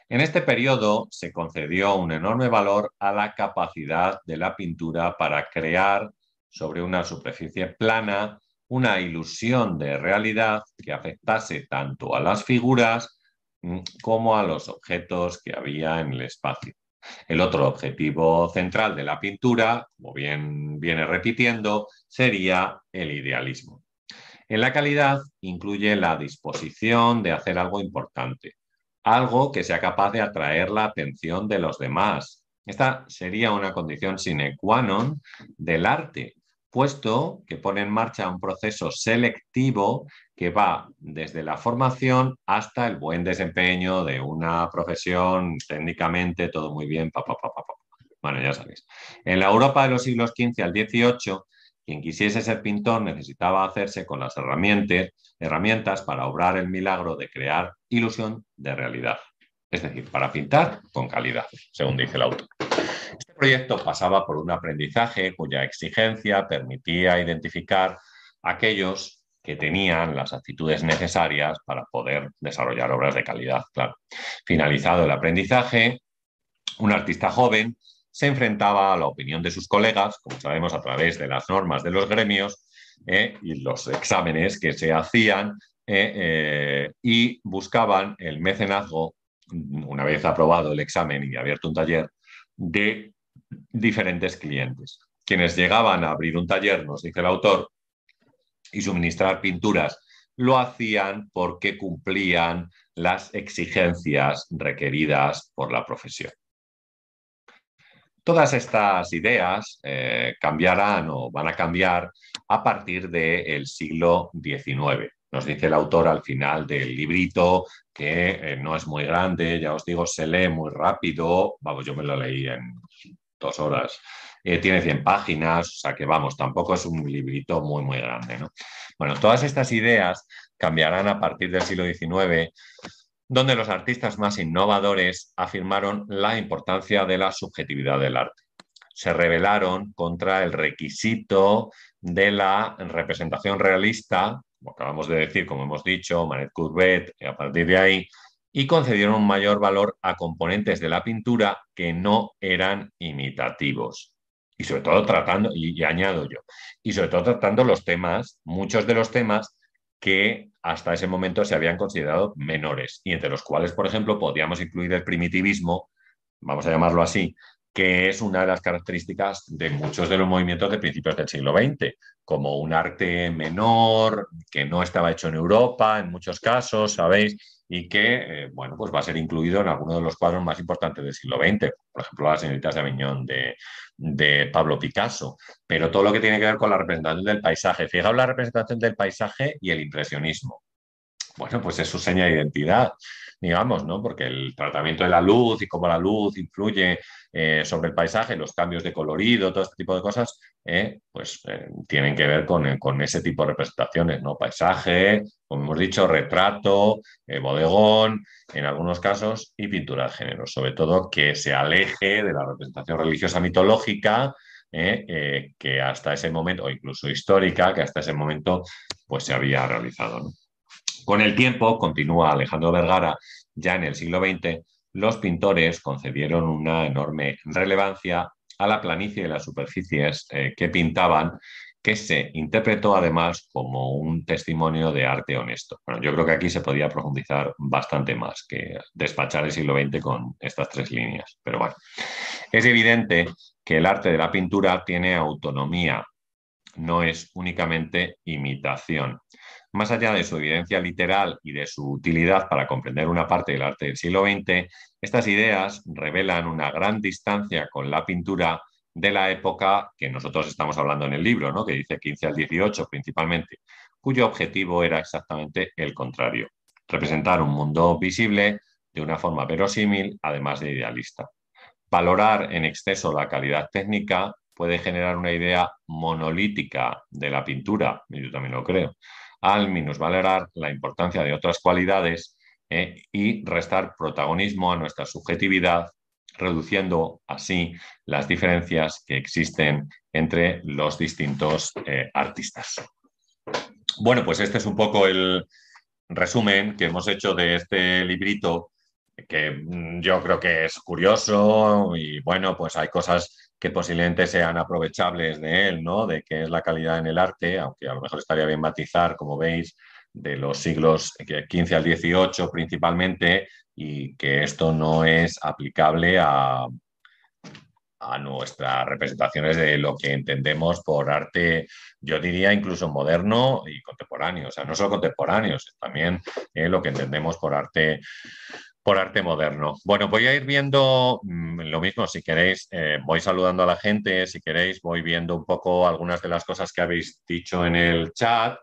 En este periodo se concedió un enorme valor a la capacidad de la pintura para crear sobre una superficie plana una ilusión de realidad que afectase tanto a las figuras mm, como a los objetos que había en el espacio. El otro objetivo central de la pintura, como bien viene repitiendo, sería el idealismo. En la calidad incluye la disposición de hacer algo importante, algo que sea capaz de atraer la atención de los demás. Esta sería una condición sine qua non del arte, puesto que pone en marcha un proceso selectivo que va desde la formación hasta el buen desempeño de una profesión, técnicamente todo muy bien, pa, pa, pa, bueno, ya sabéis. En la Europa de los siglos XV al XVIII, quien quisiese ser pintor necesitaba hacerse con las herramientas, herramientas para obrar el milagro de crear ilusión de realidad. Es decir, para pintar con calidad, según dice el autor. Este proyecto pasaba por un aprendizaje cuya exigencia permitía identificar aquellos que tenían las actitudes necesarias para poder desarrollar obras de calidad. Claro. Finalizado el aprendizaje, un artista joven se enfrentaba a la opinión de sus colegas, como sabemos a través de las normas de los gremios eh, y los exámenes que se hacían, eh, eh, y buscaban el mecenazgo, una vez aprobado el examen y abierto un taller, de diferentes clientes. Quienes llegaban a abrir un taller, nos dice el autor, y suministrar pinturas, lo hacían porque cumplían las exigencias requeridas por la profesión. Todas estas ideas eh, cambiarán o van a cambiar a partir del siglo XIX. Nos dice el autor al final del librito que eh, no es muy grande, ya os digo, se lee muy rápido. Vamos, yo me lo leí en dos horas. Eh, tiene 100 páginas, o sea que vamos, tampoco es un librito muy, muy grande. Bueno, todas estas ideas cambiarán a partir del siglo XIX donde los artistas más innovadores afirmaron la importancia de la subjetividad del arte. Se rebelaron contra el requisito de la representación realista, acabamos de decir, como hemos dicho, Manet Courbet, y a partir de ahí, y concedieron un mayor valor a componentes de la pintura que no eran imitativos. Y sobre todo tratando, y, y añado yo, y sobre todo tratando los temas, muchos de los temas que hasta ese momento se habían considerado menores y entre los cuales, por ejemplo, podíamos incluir el primitivismo, vamos a llamarlo así, que es una de las características de muchos de los movimientos de principios del siglo XX, como un arte menor, que no estaba hecho en Europa en muchos casos, ¿sabéis? Y que, eh, bueno, pues va a ser incluido en algunos de los cuadros más importantes del siglo XX, por ejemplo, las señoritas de Aviñón de, de Pablo Picasso, pero todo lo que tiene que ver con la representación del paisaje. Fijaos la representación del paisaje y el impresionismo. Bueno, pues es su seña de identidad, digamos, ¿no? Porque el tratamiento de la luz y cómo la luz influye eh, sobre el paisaje, los cambios de colorido, todo este tipo de cosas, eh, pues eh, tienen que ver con, con, ese tipo de representaciones, ¿no? Paisaje, como hemos dicho, retrato, bodegón, en algunos casos, y pintura de género, sobre todo que se aleje de la representación religiosa mitológica, que hasta ese momento, o incluso histórica, que hasta ese momento pues se había realizado. ¿no? Con el tiempo, continúa Alejandro Vergara, ya en el siglo XX, los pintores concedieron una enorme relevancia a la planicie de las superficies eh, que pintaban, que se interpretó además como un testimonio de arte honesto. Bueno, yo creo que aquí se podía profundizar bastante más que despachar el siglo XX con estas tres líneas. Pero bueno, es evidente que el arte de la pintura tiene autonomía, no es únicamente imitación. Más allá de su evidencia literal y de su utilidad para comprender una parte del arte del siglo XX, estas ideas revelan una gran distancia con la pintura de la época que nosotros estamos hablando en el libro, ¿no? que dice 15 al 18 principalmente, cuyo objetivo era exactamente el contrario, representar un mundo visible de una forma verosímil, además de idealista. Valorar en exceso la calidad técnica puede generar una idea monolítica de la pintura, yo también lo creo, al minusvalorar la importancia de otras cualidades eh, y restar protagonismo a nuestra subjetividad, reduciendo así las diferencias que existen entre los distintos eh, artistas. Bueno, pues este es un poco el resumen que hemos hecho de este librito que mm, yo creo que es curioso y bueno, pues hay cosas que posiblemente sean aprovechables de él, ¿no? De qué es la calidad en el arte, aunque a lo mejor estaría bien matizar, como veis, de los siglos XV al XVIII principalmente, y que esto no es aplicable a, a nuestras representaciones de lo que entendemos por arte, yo diría incluso moderno y contemporáneo, o sea, no solo contemporáneo, también eh, lo que entendemos por arte por arte moderno. Bueno, voy a ir viendo mm, lo mismo, si queréis, eh, voy saludando a la gente, si queréis, voy viendo un poco algunas de las cosas que habéis dicho en el chat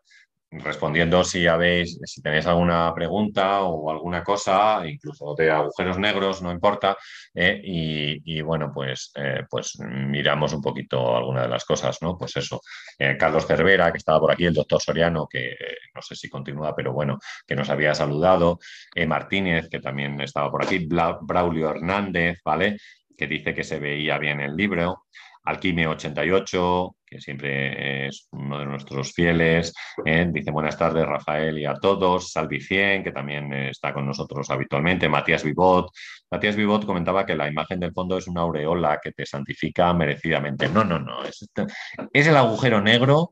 respondiendo si habéis, si tenéis alguna pregunta o alguna cosa, incluso de agujeros negros, no importa. Eh, y, bueno, pues, eh, pues miramos un poquito alguna de las cosas, ¿no? Pues eso. Eh, Carlos Cervera, que estaba por aquí, el doctor Soriano, que no sé si continúa, pero bueno, que nos había saludado. Martínez, que también estaba por aquí. Braulio Hernández, ¿vale? Que dice que se veía bien el libro. Alquimia 88, que siempre es uno de nuestros fieles. ¿eh? dice buenas tardes, Rafael, y a todos. Salvi 100, que también está con nosotros habitualmente. Matías Vivot. Matías Vivot comentaba que la imagen del fondo es una aureola que te santifica merecidamente. No, no, no. Es, este, es el agujero negro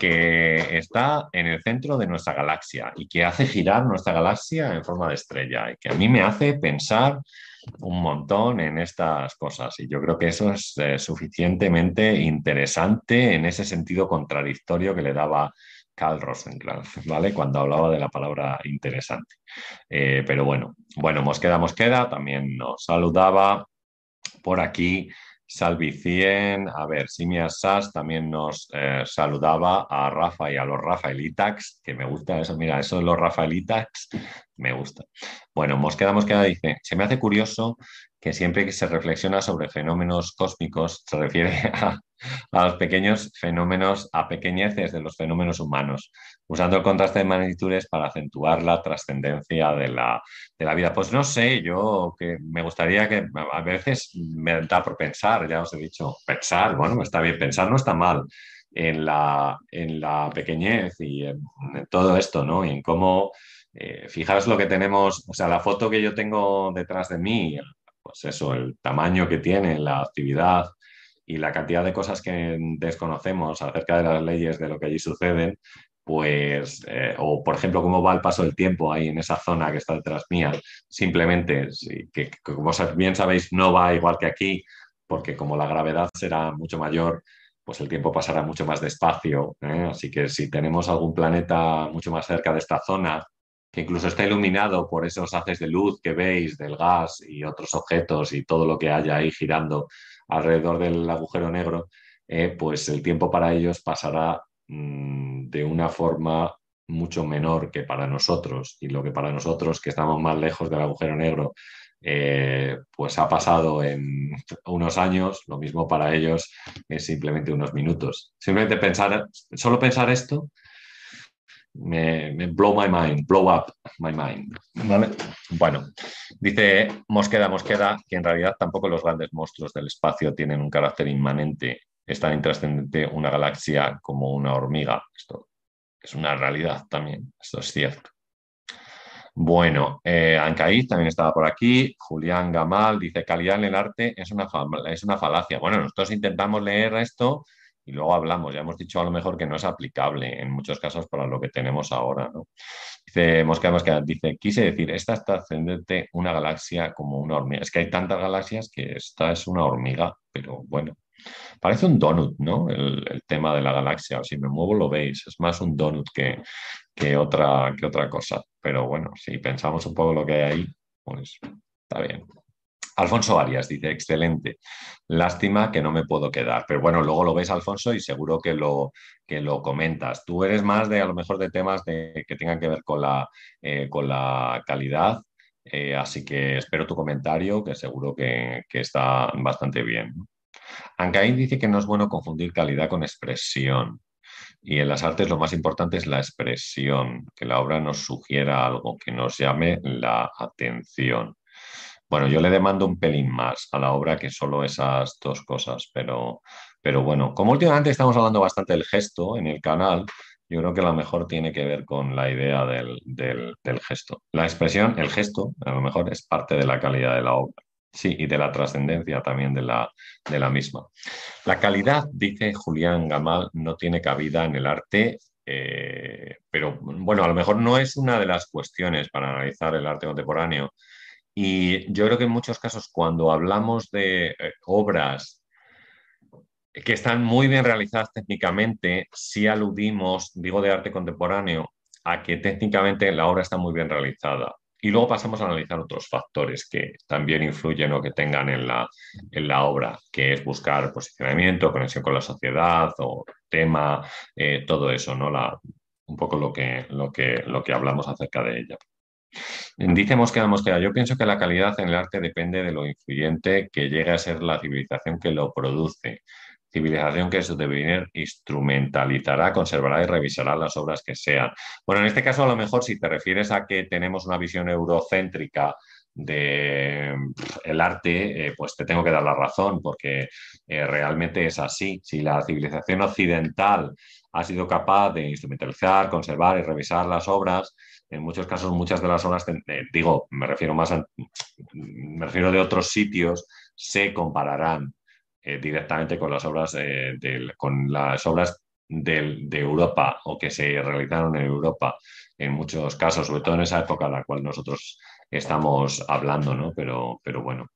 que está en el centro de nuestra galaxia y que hace girar nuestra galaxia en forma de estrella y que a mí me hace pensar un montón en estas cosas y yo creo que eso es eh, suficientemente interesante en ese sentido contradictorio que le daba Carl Rosenkranz, ¿vale? Cuando hablaba de la palabra interesante. Eh, pero bueno, bueno, Mosqueda Mosqueda también nos saludaba por aquí. Salvi 100, a ver, Simia Sass también nos eh, saludaba a Rafa y a los Rafaelitax, que me gusta eso, mira, eso de los Rafaelitax me gusta. Bueno, Mosqueda Mosqueda dice, se me hace curioso que siempre que se reflexiona sobre fenómenos cósmicos se refiere a, los pequeños fenómenos, a pequeñeces de los fenómenos humanos, usando el contraste de magnitudes para acentuar la trascendencia de la, vida. Pues no sé, yo que me gustaría que a veces me da por pensar, ya os he dicho, pensar, bueno, está bien, pensar no está mal en la, en la pequeñez y en, todo esto, ¿no? Y en cómo eh, fijaros lo que tenemos, o sea, la foto que yo tengo detrás de mí, pues eso, el tamaño que tiene, la actividad y la cantidad de cosas que desconocemos acerca de las leyes de lo que allí suceden, pues, eh, o por ejemplo, cómo va el paso del tiempo ahí en esa zona que está detrás mía, simplemente, que, como bien sabéis, no va igual que aquí, porque como la gravedad será mucho mayor, pues el tiempo pasará mucho más despacio. ¿eh? Así que si tenemos algún planeta mucho más cerca de esta zona, que incluso está iluminado por esos haces de luz que veis del gas y otros objetos y todo lo que haya ahí girando alrededor del agujero negro, eh, pues el tiempo para ellos pasará mm, de una forma mucho menor que para nosotros y lo que para nosotros que estamos más lejos del agujero negro eh, pues ha pasado en unos años, lo mismo para ellos es simplemente unos minutos. Simplemente pensar, solo pensar esto me, blow my mind, blow up my mind. Bueno, dice Mosqueda Mosqueda que en realidad tampoco los grandes monstruos del espacio tienen un carácter inmanente, es tan intrascendente una galaxia como una hormiga. Esto es una realidad también, esto es cierto. Bueno, eh, también estaba por aquí. Julián Gamal dice: calidad en el arte es una, es una falacia. Bueno, nosotros intentamos leer esto y luego hablamos. Ya hemos dicho a lo mejor que no es aplicable en muchos casos para lo que tenemos ahora. ¿no? Dice Mosca Mosca, dice, quise decir, esta está ascendente una galaxia como una hormiga. Es que hay tantas galaxias que esta es una hormiga, pero bueno. Parece un donut, ¿no? El, tema de la galaxia. Si me muevo lo veis. Es más un donut que, que, otra, que otra cosa. Pero bueno, si pensamos un poco lo que hay ahí, pues está bien. Alfonso Arias dice, excelente. Lástima que no me puedo quedar. Pero bueno, luego lo ves, Alfonso, y seguro que lo, que lo comentas. Tú eres más de, a lo mejor, de temas que tengan que ver con la, eh, con la calidad. Eh, así que espero tu comentario, que seguro que, está bastante bien. Ancaín dice que no es bueno confundir calidad con expresión. Y en las artes lo más importante es la expresión, que la obra nos sugiera algo, que nos llame la atención. Bueno, yo le demando un pelín más a la obra que solo esas dos cosas, pero, pero bueno, como últimamente estamos hablando bastante del gesto en el canal, yo creo que lo mejor tiene que ver con la idea del, gesto. La expresión, el gesto, a lo mejor es parte de la calidad de la obra. Sí, y de la trascendencia también de la, de la misma. La calidad, dice Julián Gamal, no tiene cabida en el arte, eh, pero bueno, a lo mejor no es una de las cuestiones para analizar el arte contemporáneo y yo creo que en muchos casos cuando hablamos de eh, obras que están muy bien realizadas técnicamente, sí aludimos, digo de arte contemporáneo, a que técnicamente la obra está muy bien realizada. Y luego pasamos a analizar otros factores que también influyen o que tengan en la, en la obra, que es buscar posicionamiento, conexión con la sociedad o tema, eh, todo eso, ¿no? La, un poco lo que, lo, que, lo que hablamos acerca de ella. Dice Mosqueda Mosqueda, yo pienso que la calidad en el arte depende de lo influyente que llegue a ser la civilización que lo produce civilización que su devenir instrumentalizará, conservará y revisará las obras que sean. Bueno, en este caso a lo mejor si te refieres a que tenemos una visión eurocéntrica de arte, eh, pues te tengo que dar la razón, porque eh, realmente es así. Si la civilización occidental ha sido capaz de instrumentalizar, conservar y revisar las obras, en muchos casos muchas de las obras, eh, digo, me refiero más me refiero de otros sitios, se compararán eh, directamente con las obras, eh, con las obras de Europa o que se realizaron en Europa en muchos casos, sobre todo en esa época a la cual nosotros estamos hablando, ¿no? Pero, pero bueno.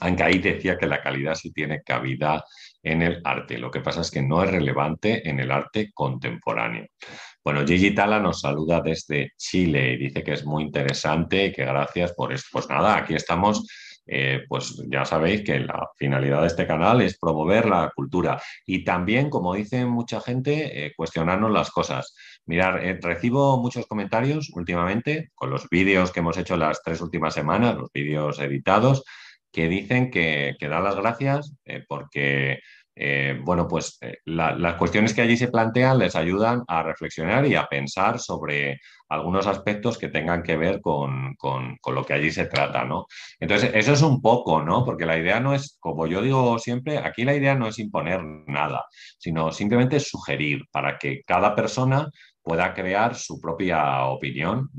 Ancaí decía que la calidad sí tiene cabida en el arte. Lo que pasa es que no es relevante en el arte contemporáneo. Bueno, Gigi Tala nos saluda desde Chile y dice que es muy interesante y que gracias por esto. Pues nada, aquí estamos eh, pues ya sabéis que la finalidad de este canal es promover la cultura y también, como dice mucha gente, eh, cuestionarnos las cosas. Mirar, eh, recibo muchos comentarios últimamente con los vídeos que hemos hecho las tres últimas semanas, los vídeos editados, que dicen que, que dan las gracias porque eh, bueno, pues eh, las cuestiones que allí se plantean les ayudan a reflexionar y a pensar sobre algunos aspectos que tengan que ver con, lo que allí se trata, ¿no? Entonces, eso es un poco, ¿no? Porque la idea no es, como yo digo siempre, aquí la idea no es imponer nada, sino simplemente sugerir para que cada persona pueda crear su propia opinión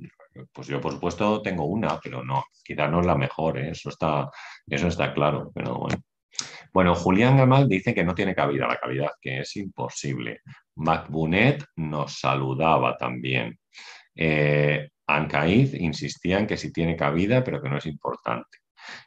pues yo por supuesto tengo una, pero no, quizá no es la mejor, ¿eh? eso, está, eso está claro, pero bueno. Bueno, Julián Gamal dice que no tiene cabida la calidad, que es imposible. MacBunet nos saludaba también. Eh, Ancaiz insistía en que sí tiene cabida, pero que no es importante.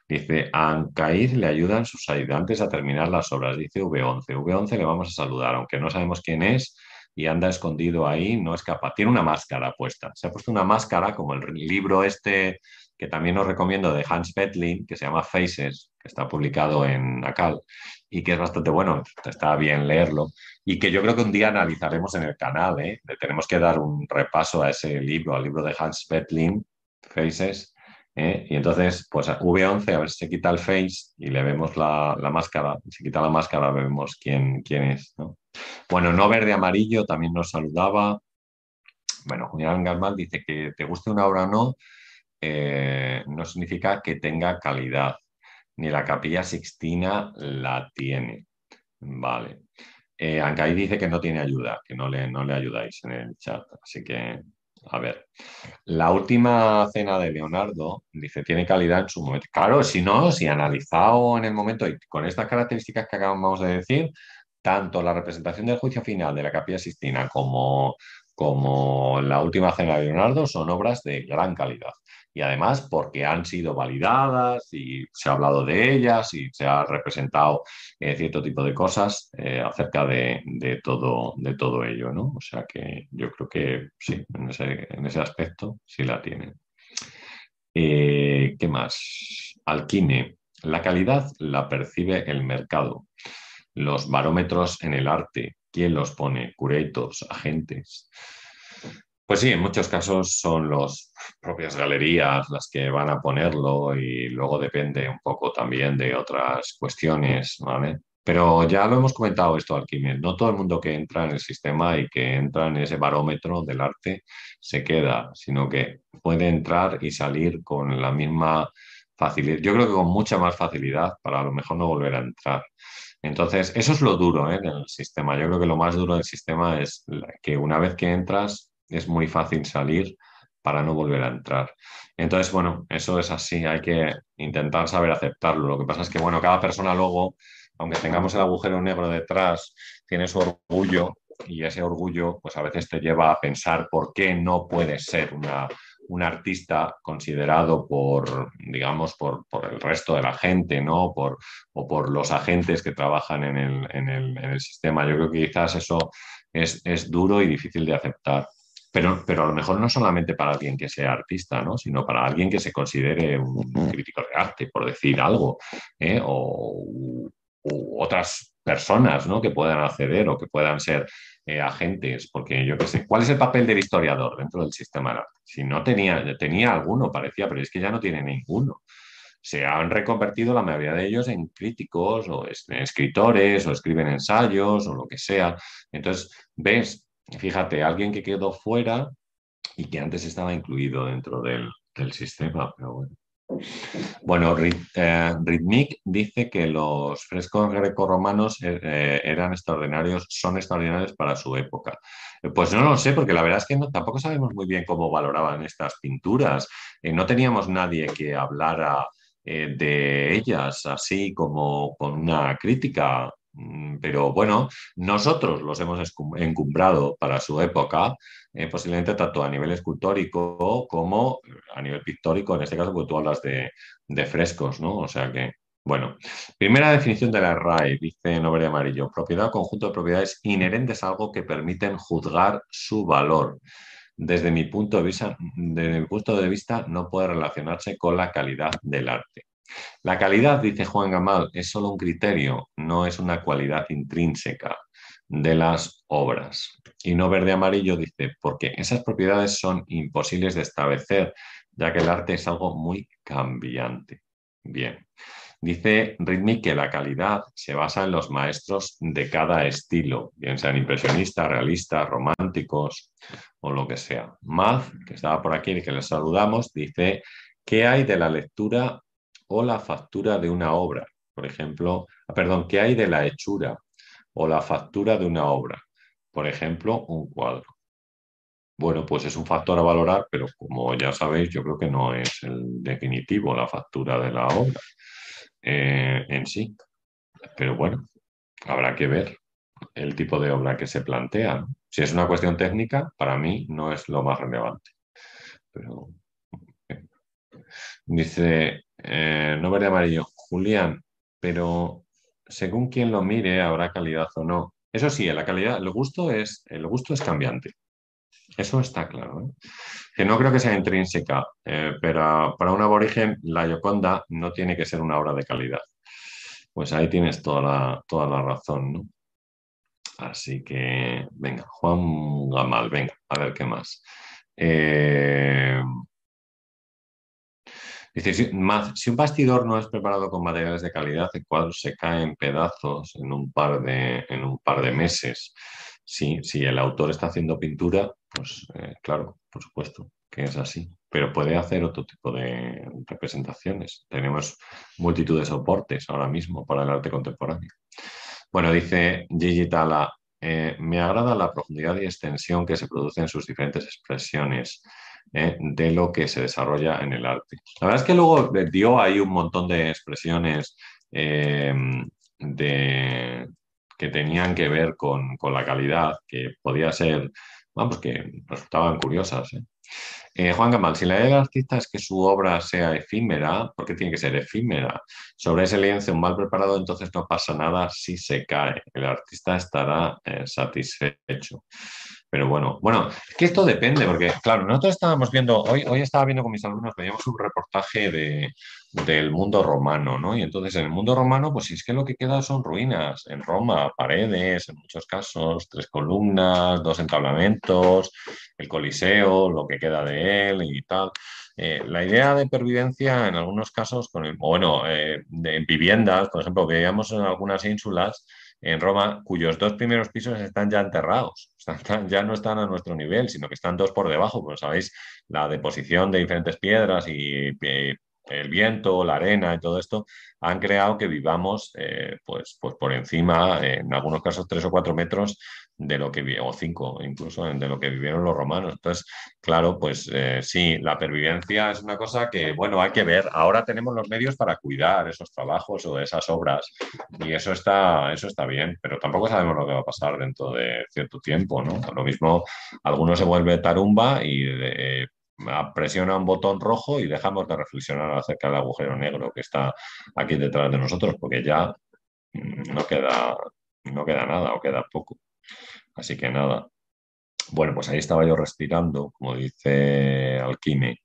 Dice, a Ancaiz le ayudan sus ayudantes a terminar las obras, dice V11. V11 le vamos a saludar, aunque no sabemos quién es y anda escondido ahí, no es capaz. Tiene una máscara puesta. Se ha puesto una máscara como el libro este que también os recomiendo de Hans Petlin, que se llama Faces, que está publicado en ACAL y que es bastante bueno, está bien leerlo y que yo creo que un día analizaremos en el canal. ¿eh? tenemos que dar un repaso a ese libro, al libro de Hans Petlin, Faces. ¿Eh? Y entonces, pues V11, a ver si se quita el face y le vemos la, máscara. Si quita la máscara, vemos quién, quién es. Bueno, no verde amarillo también nos saludaba. Bueno, Julián Galmal dice que te guste una obra o no, eh, no significa que tenga calidad, ni la capilla sixtina la tiene. Vale. Eh, ahí dice que no tiene ayuda, que no le, no le ayudáis en el chat. Así que, a ver. La última cena de Leonardo dice, tiene calidad en su momento. Claro, si no, si analizado en el momento y con estas características que acabamos de decir, tanto la representación del juicio final de la capilla sixtina como, como la última cena de Leonardo son obras de gran calidad y además porque han sido validadas y se ha hablado de ellas y se ha representado eh, cierto tipo de cosas eh, acerca de, todo, de todo ello, ¿no? O sea que yo creo que sí, en ese, aspecto sí la tienen. Eh, ¿Qué más? Alquine. La calidad la percibe el mercado. Los barómetros en el arte, ¿quién los pone? Curators, agentes. Pues sí, en muchos casos son las propias galerías las que van a ponerlo y luego depende un poco también de otras cuestiones, ¿vale? Pero ya lo hemos comentado esto, Alquimet, no todo el mundo que entra en el sistema y que entra en ese barómetro del arte se queda, sino que puede entrar y salir con la misma facilidad, yo creo que con mucha más facilidad para a lo mejor no volver a entrar. Entonces, eso es lo duro ¿eh? del sistema. Yo creo que lo más duro del sistema es que una vez que entras, es muy fácil salir para no volver a entrar. Entonces, bueno, eso es así, hay que intentar saber aceptarlo. Lo que pasa es que, bueno, cada persona luego, aunque tengamos el agujero negro detrás, tiene su orgullo y ese orgullo, pues a veces te lleva a pensar por qué no puede ser una, un artista considerado por, digamos, por, el resto de la gente, ¿no? Por, o por los agentes que trabajan en el, en el, sistema. Yo creo que quizás eso es, es duro y difícil de aceptar. Pero, pero a lo mejor no solamente para alguien que sea artista, ¿no? sino para alguien que se considere un crítico de arte, por decir algo, ¿eh? o u otras personas ¿no? que puedan acceder o que puedan ser eh, agentes, porque yo qué sé, ¿cuál es el papel del historiador dentro del sistema del arte? Si no tenía, tenía alguno, parecía, pero es que ya no tiene ninguno. Se han reconvertido la mayoría de ellos en críticos o escritores o escriben ensayos o lo que sea. Entonces, ves, fíjate, alguien que quedó fuera y que antes estaba incluido dentro del, sistema, pero bueno. Bueno, eh, dice que los frescos grecorromanos eh, eh, eran extraordinarios, son extraordinarios para su época. Pues no lo sé, porque la verdad es que tampoco sabemos muy bien cómo valoraban estas pinturas. no teníamos nadie que hablara de ellas así como con una crítica pero bueno, nosotros los hemos encumbrado para su época, eh, posiblemente tanto a nivel escultórico como a nivel pictórico, en este caso, porque tú hablas de, frescos, ¿no? O sea que, bueno, primera definición de la RAE, dice Nobre Amarillo, propiedad o conjunto de propiedades inherentes a algo que permiten juzgar su valor. Desde mi punto de vista, desde mi punto de vista no puede relacionarse con la calidad del arte. La calidad, dice Juan Gamal, es solo un criterio, no es una cualidad intrínseca de las obras. Y no verde amarillo dice, porque esas propiedades son imposibles de establecer, ya que el arte es algo muy cambiante. Bien. Dice Ritmik que la calidad se basa en los maestros de cada estilo, bien sean impresionistas, realistas, románticos o lo que sea. Maz, que estaba por aquí y que le saludamos, dice, ¿qué hay de la lectura o la factura de una obra. Por ejemplo, ah, perdón, ¿qué hay de la hechura o la factura de una obra? Por ejemplo, un cuadro. Bueno, pues es un factor a valorar, pero como ya sabéis, yo creo que no es el definitivo la factura de la obra eh, en sí. Pero bueno, habrá que ver el tipo de obra que se plantea. Si es una cuestión técnica, para mí no es lo más relevante. Pero, Dice, eh, no verde amarillo, Julián, pero según quien lo mire habrá calidad o no. Eso sí, la calidad, el gusto es, el gusto es cambiante. Eso está claro. ¿eh? Que no creo que sea intrínseca, eh, pero para un aborigen la Yoconda no tiene que ser una obra de calidad. Pues ahí tienes toda la, toda la razón, ¿no? Así que, venga, Juan Gamal, venga, a ver qué más. Eh, Dice, si, si un bastidor no es preparado con materiales de calidad, el cuadro se cae en pedazos en un par de, en un par de meses. Si, si el autor está haciendo pintura, pues eh, claro, por supuesto que es así, pero puede hacer otro tipo de representaciones. Tenemos multitud de soportes ahora mismo para el arte contemporáneo. Bueno, dice Gigi Tala, eh, me agrada la profundidad y extensión que se produce en sus diferentes expresiones. ¿Eh? de lo que se desarrolla en el arte. La verdad es que luego dio ahí un montón de expresiones eh, de, que tenían que ver con, la calidad, que podía ser, vamos, que resultaban curiosas. Eh, Juan Gamal, si la idea del artista es que su obra sea efímera, ¿por qué tiene que ser efímera? Sobre ese lienzo mal preparado, entonces no pasa nada si se cae. El artista estará satisfecho. Pero bueno, bueno, es que esto depende, porque claro, nosotros estábamos viendo, hoy, hoy estaba viendo con mis alumnos, veíamos un reportaje de, del mundo romano, ¿no? Y entonces en el mundo romano, pues es que lo que queda son ruinas. En Roma, paredes, en muchos casos, tres columnas, dos entablamentos, el Coliseo, lo que queda de él y tal. Eh, la idea de pervivencia en algunos casos, con el, bueno, eh, de viviendas, por ejemplo, veíamos en algunas ínsulas, en Roma, cuyos dos primeros pisos están ya enterrados, ya no están a nuestro nivel, sino que están dos por debajo, como sabéis, la deposición de diferentes piedras y, eh, el viento, la arena y todo esto han creado que vivamos eh, pues, pues por encima, en algunos casos tres o cuatro metros de lo que o cinco incluso de lo que vivieron los romanos. Entonces, claro, pues eh, sí, la pervivencia es una cosa que, bueno, hay que ver. Ahora tenemos los medios para cuidar esos trabajos o esas obras y eso está, eso está bien, pero tampoco sabemos lo que va a pasar dentro de cierto tiempo, ¿no? Lo mismo, alguno se vuelve tarumba y eh, presiona un botón rojo y dejamos de reflexionar acerca del agujero negro que está aquí detrás de nosotros, porque ya mm, no queda, no queda nada o queda poco. Así que nada. Bueno, pues ahí estaba yo respirando, como dice Alquime,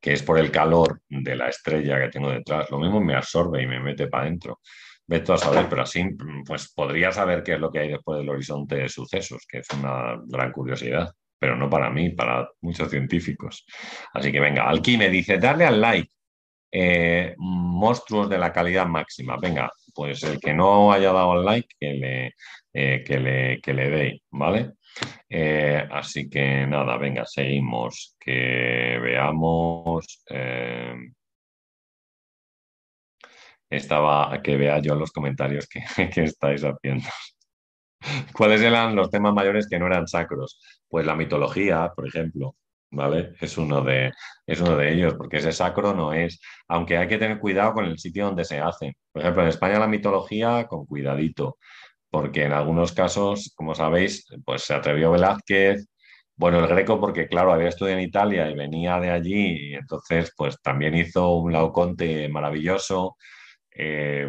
que es por el calor de la estrella que tengo detrás. Lo mismo me absorbe y me mete para adentro. Vete a saber, pero así pues podría saber qué es lo que hay después del horizonte de sucesos, que es una gran curiosidad, pero no para mí, para muchos científicos. Así que venga, Alquime dice, darle al like. Eh, monstruos de la calidad máxima. Venga, pues el que no haya dado al like, que le, eh, que le, que le dé, ¿vale? Eh, así que nada, venga, seguimos. Que veamos. Eh, estaba, que vea yo los comentarios que, que estáis haciendo. ¿Cuáles eran los temas mayores que no eran sacros? Pues la mitología, por ejemplo, ¿vale? Es uno de, es uno de ellos, porque ese sacro no es, aunque hay que tener cuidado con el sitio donde se hace. Por ejemplo, en España la mitología, con cuidadito porque en algunos casos, como sabéis, pues se atrevió Velázquez, bueno, el Greco porque, claro, había estudiado en Italia y venía de allí, y entonces, pues también hizo un Laoconte maravilloso. Eh,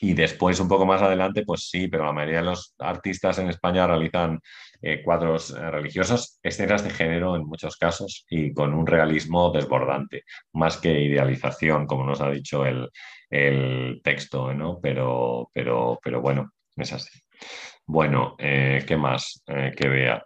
y después, un poco más adelante, pues sí, pero la mayoría de los artistas en España realizan eh, cuadros eh, religiosos, escenas de género en muchos casos y con un realismo desbordante, más que idealización, como nos ha dicho el, el texto, ¿no? Pero, pero, pero bueno, es así. Bueno, eh, ¿qué más que vea?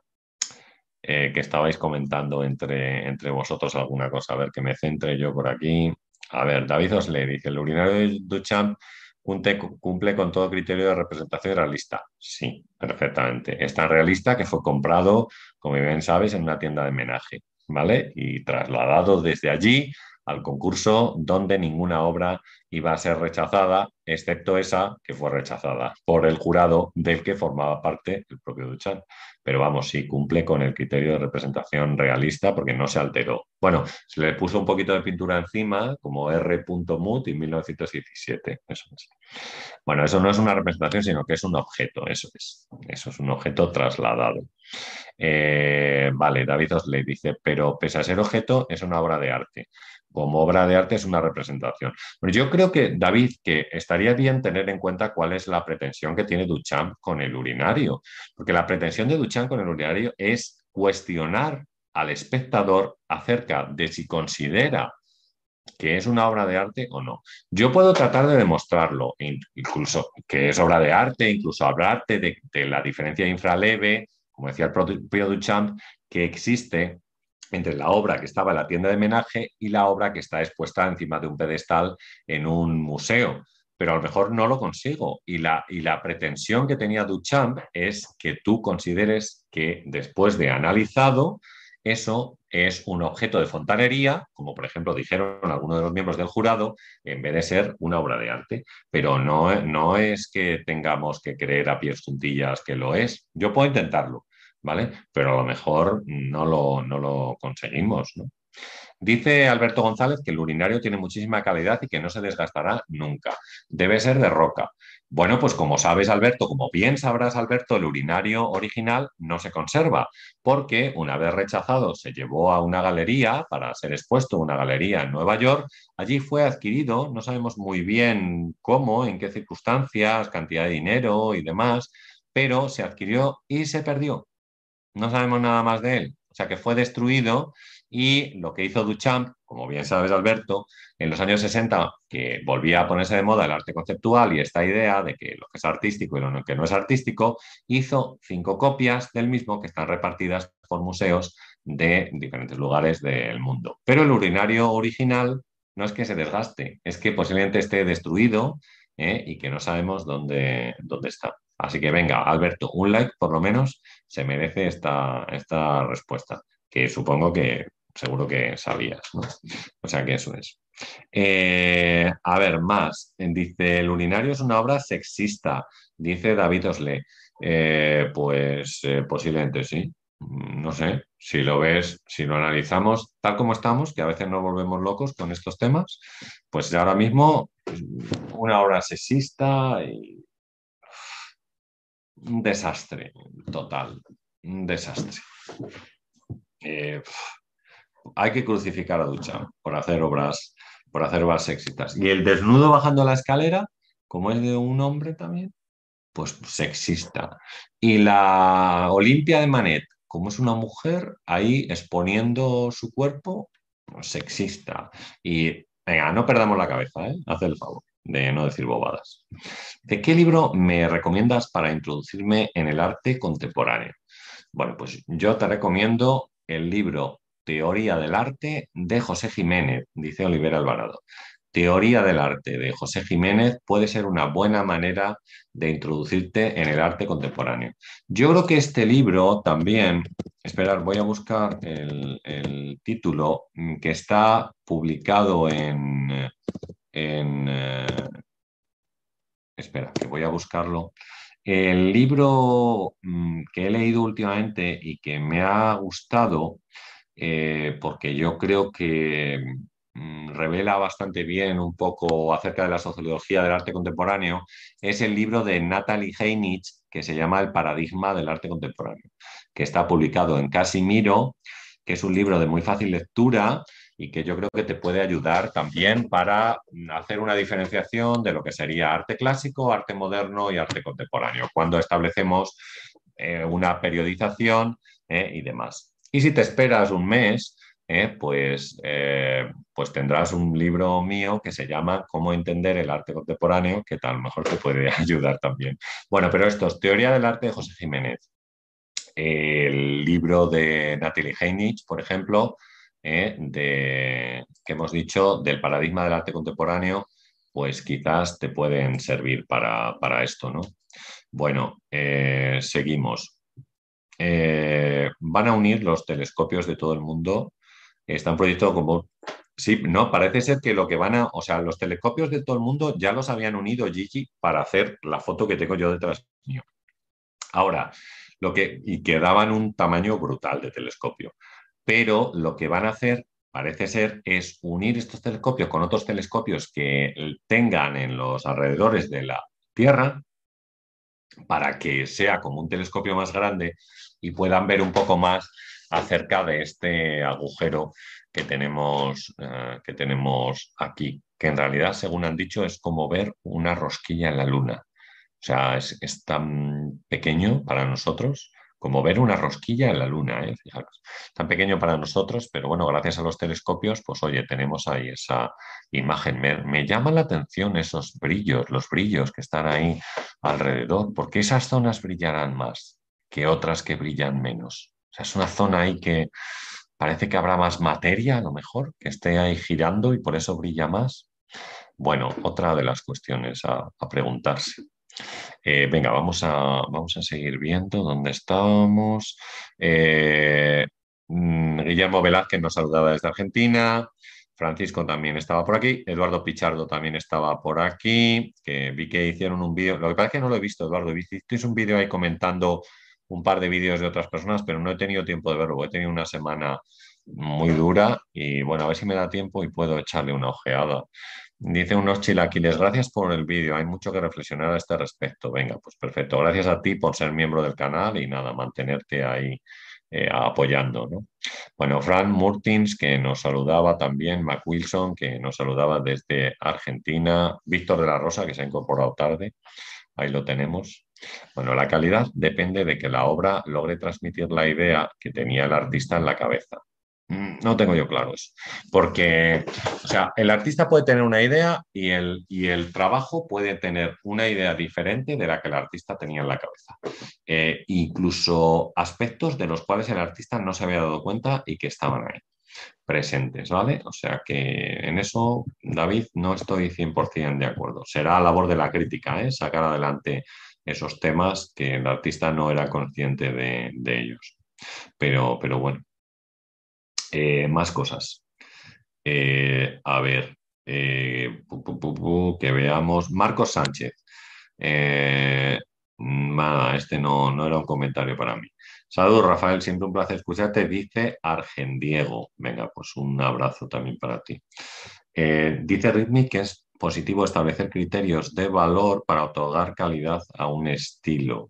Que estabais comentando entre, entre vosotros alguna cosa. A ver, que me centre yo por aquí. A ver, David Osle dice, el urinario de Duchamp cumple con todo criterio de representación realista. Sí, perfectamente. Es tan realista que fue comprado, como bien sabes, en una tienda de homenaje, ¿vale? Y trasladado desde allí al concurso donde ninguna obra iba a ser rechazada, excepto esa que fue rechazada por el jurado del que formaba parte el propio Duchamp. Pero vamos, sí cumple con el criterio de representación realista porque no se alteró. Bueno, se le puso un poquito de pintura encima, como R. Mut en 1917. Eso Bueno, eso no es una representación, sino que es un objeto, eso es. Eso es un objeto trasladado. Eh, vale, David Osley dice, pero pese a ser objeto, es una obra de arte como obra de arte es una representación. Yo creo que, David, que estaría bien tener en cuenta cuál es la pretensión que tiene Duchamp con el urinario, porque la pretensión de Duchamp con el urinario es cuestionar al espectador acerca de si considera que es una obra de arte o no. Yo puedo tratar de demostrarlo, incluso que es obra de arte, incluso hablarte de, de la diferencia infraleve, como decía el propio Duchamp, que existe entre la obra que estaba en la tienda de homenaje y la obra que está expuesta encima de un pedestal en un museo. Pero a lo mejor no lo consigo. Y la, y la pretensión que tenía Duchamp es que tú consideres que después de analizado, eso es un objeto de fontanería, como por ejemplo dijeron algunos de los miembros del jurado, en vez de ser una obra de arte. Pero no, no es que tengamos que creer a pies juntillas que lo es. Yo puedo intentarlo, ¿vale? Pero a lo mejor no lo, no lo conseguimos, ¿no? Dice Alberto González que el urinario tiene muchísima calidad y que no se desgastará nunca. Debe ser de roca. Bueno, pues como sabes, Alberto, como bien sabrás, Alberto, el urinario original no se conserva, porque una vez rechazado se llevó a una galería para ser expuesto, una galería en Nueva York. Allí fue adquirido, no sabemos muy bien cómo, en qué circunstancias, cantidad de dinero y demás, pero se adquirió y se perdió no sabemos nada más de él. O sea que fue destruido y lo que hizo Duchamp, como bien sabes Alberto, en los años 60, que volvía a ponerse de moda el arte conceptual y esta idea de que lo que es artístico y lo que no es artístico, hizo cinco copias del mismo que están repartidas por museos de diferentes lugares del mundo. Pero el urinario original no es que se desgaste, es que posiblemente esté destruido ¿eh? y que no sabemos dónde, dónde está. Así que venga, Alberto, un like por lo menos se merece esta, esta respuesta, que supongo que seguro que sabías, ¿no? O sea que eso es. Eh, a ver, más. Dice, el urinario es una obra sexista, dice David Osle. Eh, pues eh, posiblemente sí. No sé, si lo ves, si lo analizamos tal como estamos, que a veces nos volvemos locos con estos temas, pues ahora mismo una obra sexista y un desastre total, un desastre. Eh, hay que crucificar a Duchamp por hacer obras, por hacer obras sexistas. Y el desnudo bajando la escalera, como es de un hombre también, pues sexista. Y la Olimpia de Manet como es una mujer, ahí exponiendo su cuerpo sexista. Y venga, no perdamos la cabeza, ¿eh? haz el favor de no decir bobadas. ¿De qué libro me recomiendas para introducirme en el arte contemporáneo? Bueno, pues yo te recomiendo el libro Teoría del Arte de José Jiménez, dice Olivera Alvarado. Teoría del Arte de José Jiménez puede ser una buena manera de introducirte en el arte contemporáneo. Yo creo que este libro también, esperar, voy a buscar el, título mm, que está publicado en, en eh, espera, que voy a buscarlo. El libro mm, que he leído últimamente y que me ha gustado, eh, porque yo creo que Mm, revela bastante bien un poco acerca de la sociología del arte contemporáneo es el libro de Natalie Heinich que se llama El paradigma del arte contemporáneo, que está publicado en Casimiro, que es un libro de muy fácil lectura y que yo creo que te puede ayudar también para hacer una diferenciación de lo que sería arte clásico, arte moderno y arte contemporáneo, cuando establecemos eh, una periodización eh, y demás. Y si te esperas un mes, ¿eh? pues, pues tendrás un libro mío que se llama Cómo entender el arte contemporáneo, que tal mejor te puede ayudar también. Bueno, pero esto es Teoría del Arte de José Jiménez. El libro de Natalie Heinich, por ejemplo, ¿eh? de, que hemos dicho del paradigma del arte contemporáneo, pues quizás te pueden servir para, esto, ¿no? Bueno, seguimos. van a unir los telescopios de todo el mundo está un proyecto como... Sí, no, parece ser que lo que van a, o sea, los telescopios de todo el mundo ya los habían unido Gigi para hacer la foto que tengo yo detrás mío. Ahora, lo que, y que daban un tamaño brutal de telescopio, pero lo que van a hacer parece ser es unir estos telescopios con otros telescopios que tengan en los alrededores de la Tierra para que sea como un telescopio más grande y puedan ver un poco más acerca de este agujero que tenemos, eh, que tenemos aquí, que en realidad, según han dicho, es como ver una rosquilla en la luna. O sea, es, tan pequeño para nosotros como ver una rosquilla en la luna, ¿eh? fijaros. Tan pequeño para nosotros, pero bueno, gracias a los telescopios, pues oye, tenemos ahí esa imagen. Me, llama la atención esos brillos, los brillos que están ahí alrededor, porque esas zonas brillarán más que otras que brillan menos. O sea, es una zona ahí que parece que habrá más materia, a lo mejor, que esté ahí girando y por eso brilla más. Bueno, otra de las cuestiones a, preguntarse. Eh, venga, vamos a, vamos a seguir viendo dónde estamos. Eh, mm, Guillermo Velázquez nos saludaba desde Argentina. Francisco también estaba por aquí. Eduardo Pichardo también estaba por aquí. Que vi que hicieron un vídeo. Lo que pasa es que no lo he visto, Eduardo. Hiciste un vídeo ahí comentando un par de vídeos de otras personas, pero no he tenido tiempo de verlo. He tenido una semana muy dura y bueno, a ver si me da tiempo y puedo echarle una ojeada. Dice unos chilaquiles, gracias por el vídeo, hay mucho que reflexionar a este respecto. Venga, pues perfecto. Gracias a ti por ser miembro del canal y nada, mantenerte ahí eh, apoyando. ¿no? Bueno, Fran Murtins, que nos saludaba también, Mac Wilson, que nos saludaba desde Argentina, Víctor de la Rosa, que se ha incorporado tarde, ahí lo tenemos. Bueno, la calidad depende de que la obra logre transmitir la idea que tenía el artista en la cabeza. Mm, no tengo yo claro eso, porque, o sea, el artista puede tener una idea y el, y el trabajo puede tener una idea diferente de la que el artista tenía en la cabeza. Eh, incluso aspectos de los cuales el artista no se había dado cuenta y que estaban ahí presentes, ¿vale? O sea que en eso, David, no estoy 100% de acuerdo. Será labor de la crítica, ¿eh? Sacar adelante esos temas que el artista no era consciente de, ellos. Pero, pero bueno, eh, más cosas. Eh, a ver, eh, que veamos. Marcos Sánchez. nada, este no, no era un comentario para mí. Saludos, Rafael, siempre un placer escucharte. Dice Argendiego. Venga, pues un abrazo también para ti. dice Ritmi que es positivo establecer criterios de valor para otorgar calidad a un estilo.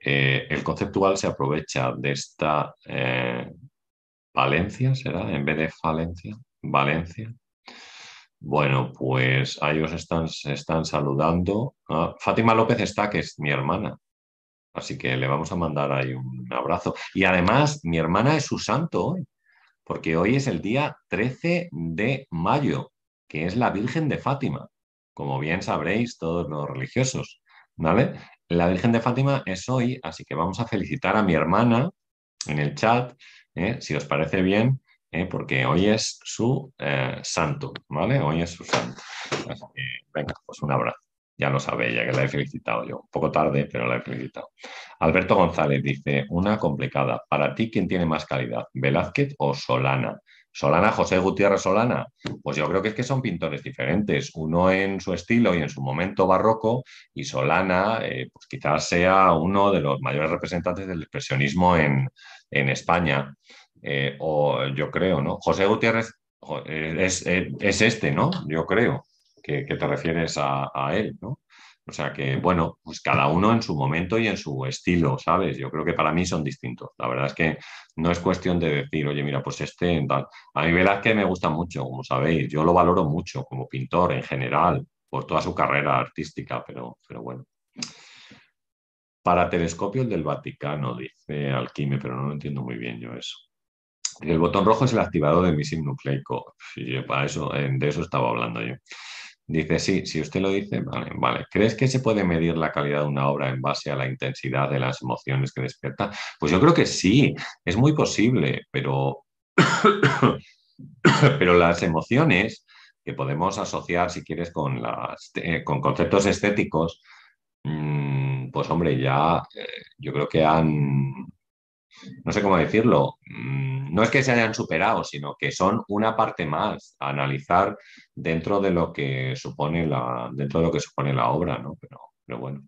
El conceptual se aprovecha de esta valencia, ¿será? En vez de falencia, valencia. Bueno, pues a ellos están, están saludando. Ah, Fátima López está, que es mi hermana. Así que le vamos a mandar ahí un abrazo. Y además, mi hermana es su santo hoy, porque hoy es el día 13 de mayo, que es la Virgen de Fátima, como bien sabréis todos los religiosos, ¿vale? La Virgen de Fátima es hoy, así que vamos a felicitar a mi hermana en el chat, ¿eh? si os parece bien, ¿eh? porque hoy es su eh, santo, ¿vale? Hoy es su santo. Así que, venga, pues un abrazo. Ya lo sabéis, ya que la he felicitado yo. Un poco tarde, pero la he felicitado. Alberto González dice, una complicada. Para ti, ¿quién tiene más calidad? ¿Velázquez o Solana? Solana, José Gutiérrez Solana, pues yo creo que es que son pintores diferentes, uno en su estilo y en su momento barroco, y Solana, eh, pues quizás sea uno de los mayores representantes del expresionismo en, España, eh, o yo creo, ¿no? José Gutiérrez eh, es, este, ¿no? Yo creo que, te refieres a, a él, ¿no? O sea que, bueno, pues cada uno en su momento y en su estilo, ¿sabes? Yo creo que para mí son distintos. La verdad es que no es cuestión de decir, oye, mira, pues este tal. A mí que me gusta mucho, como sabéis. Yo lo valoro mucho como pintor en general, por toda su carrera artística, pero, pero bueno. Para telescopio el del Vaticano, dice Alquime, pero no lo entiendo muy bien yo eso. El botón rojo es el activador del misil nucleico. Sí, para eso, de eso estaba hablando yo. Dice, sí, si usted lo dice, vale, vale. ¿Crees que se puede medir la calidad de una obra en base a la intensidad de las emociones que despierta? Pues yo creo que sí, es muy posible, pero, pero las emociones que podemos asociar, si quieres, con, las, eh, con conceptos estéticos, mm, pues hombre, ya eh, yo creo que han, no sé cómo decirlo, mm, no es que se hayan superado, sino que son una parte más a analizar dentro de lo que supone la, dentro de lo que supone la obra, ¿no? Pero, pero bueno.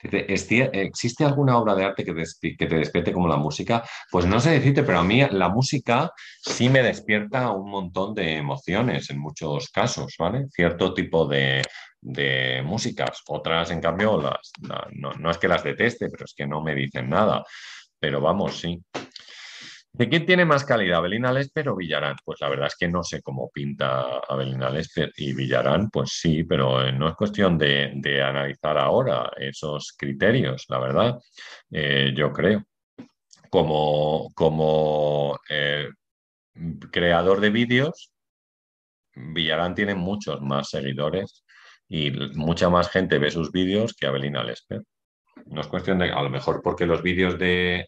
¿Existe alguna obra de arte que, que, te despierte como la música? Pues no sé decirte, pero a mí la música sí me despierta un montón de emociones en muchos casos, ¿vale? Cierto tipo de, de músicas. Otras, en cambio, las, no, no, es que las deteste, pero es que no me dicen nada. Pero vamos, sí. ¿De quién tiene más calidad, Abelina Lesper o Villarán? Pues la verdad es que no sé cómo pinta Abelina Lesper y Villarán, pues sí, pero eh, no es cuestión de, analizar ahora esos criterios, la verdad, eh, yo creo. Como, como eh, creador de vídeos, Villarán tiene muchos más seguidores y mucha más gente ve sus vídeos que Abelina Lesper. No es cuestión de, a lo mejor porque los vídeos de,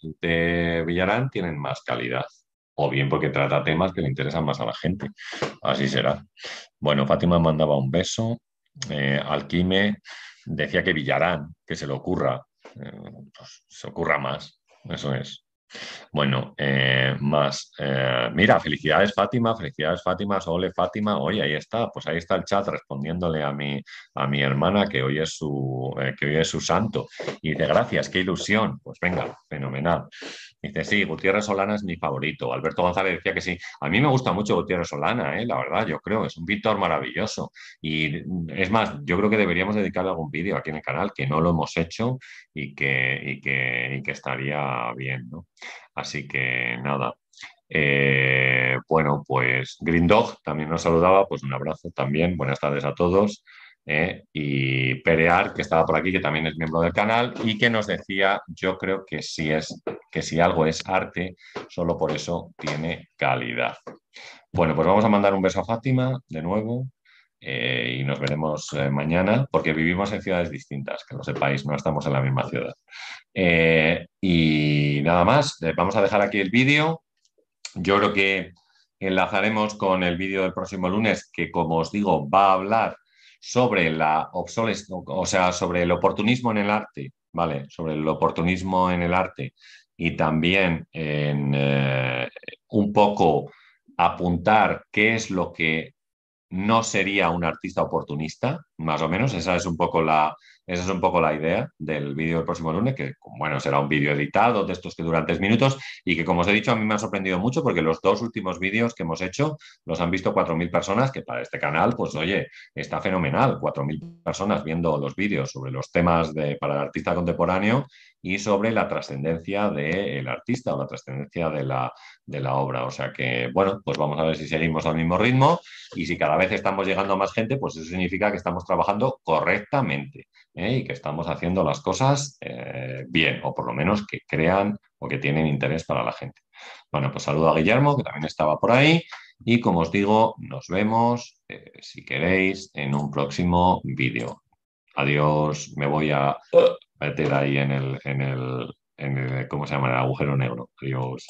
Villarán tienen más calidad, o bien porque trata temas que le interesan más a la gente. Así será. Bueno, Fátima mandaba un beso. Eh, Alquime decía que Villarán, que se le ocurra, eh, pues, se ocurra más. Eso es. Bueno, eh, más. Eh, mira, felicidades Fátima, felicidades Fátima, Sole Fátima. Oye, ahí está, pues ahí está el chat respondiéndole a mi, a mi hermana que hoy, es su, eh, que hoy es su santo. Y dice, gracias, qué ilusión. Pues venga, fenomenal. Dice, sí, Gutiérrez Solana es mi favorito. Alberto González decía que sí. A mí me gusta mucho Gutiérrez Solana, la verdad, yo creo, es un pintor maravilloso. Y es más, yo creo que deberíamos dedicarle algún vídeo aquí en el canal, que no lo hemos hecho y que, y que, y que estaría bien, ¿no? Así que nada. Eh, bueno, pues Green Dog también nos saludaba, pues un abrazo también, buenas tardes a todos. Eh, y Perear, que estaba por aquí, que también es miembro del canal, y que nos decía, yo creo que si, es, que si algo es arte, solo por eso tiene calidad. Bueno, pues vamos a mandar un beso a Fátima de nuevo. Eh, y nos veremos eh, mañana porque vivimos en ciudades distintas, que lo sepáis, no estamos en la misma ciudad. Y nada más, vamos a dejar aquí el vídeo. Yo creo que enlazaremos con el vídeo del próximo lunes, que como os digo, va a hablar sobre la o sea, sobre el oportunismo en el arte, ¿vale? Sobre el oportunismo en el arte y también en un poco apuntar qué es lo que no sería un artista oportunista, más o menos. Esa es un poco la, esa es un poco la idea del vídeo del próximo lunes, que bueno, será un vídeo editado de estos que duran tres minutos y que, como os he dicho, a mí me ha sorprendido mucho porque los dos últimos vídeos que hemos hecho los han visto 4.000 personas, que para este canal, pues oye, está fenomenal. 4.000 personas viendo los vídeos sobre los temas de, para el artista contemporáneo y sobre la trascendencia del artista o la trascendencia de la, de la obra. O sea que, bueno, pues vamos a ver si seguimos al mismo ritmo y si cada vez estamos llegando a más gente, pues eso significa que estamos trabajando correctamente ¿eh? y que estamos haciendo las cosas eh, bien, o por lo menos que crean o que tienen interés para la gente. Bueno, pues saludo a Guillermo, que también estaba por ahí, y como os digo, nos vemos, eh, si queréis, en un próximo vídeo. Adiós, me voy a meter ahí en el, en el, en el, ¿cómo se llama? El agujero negro. Adiós.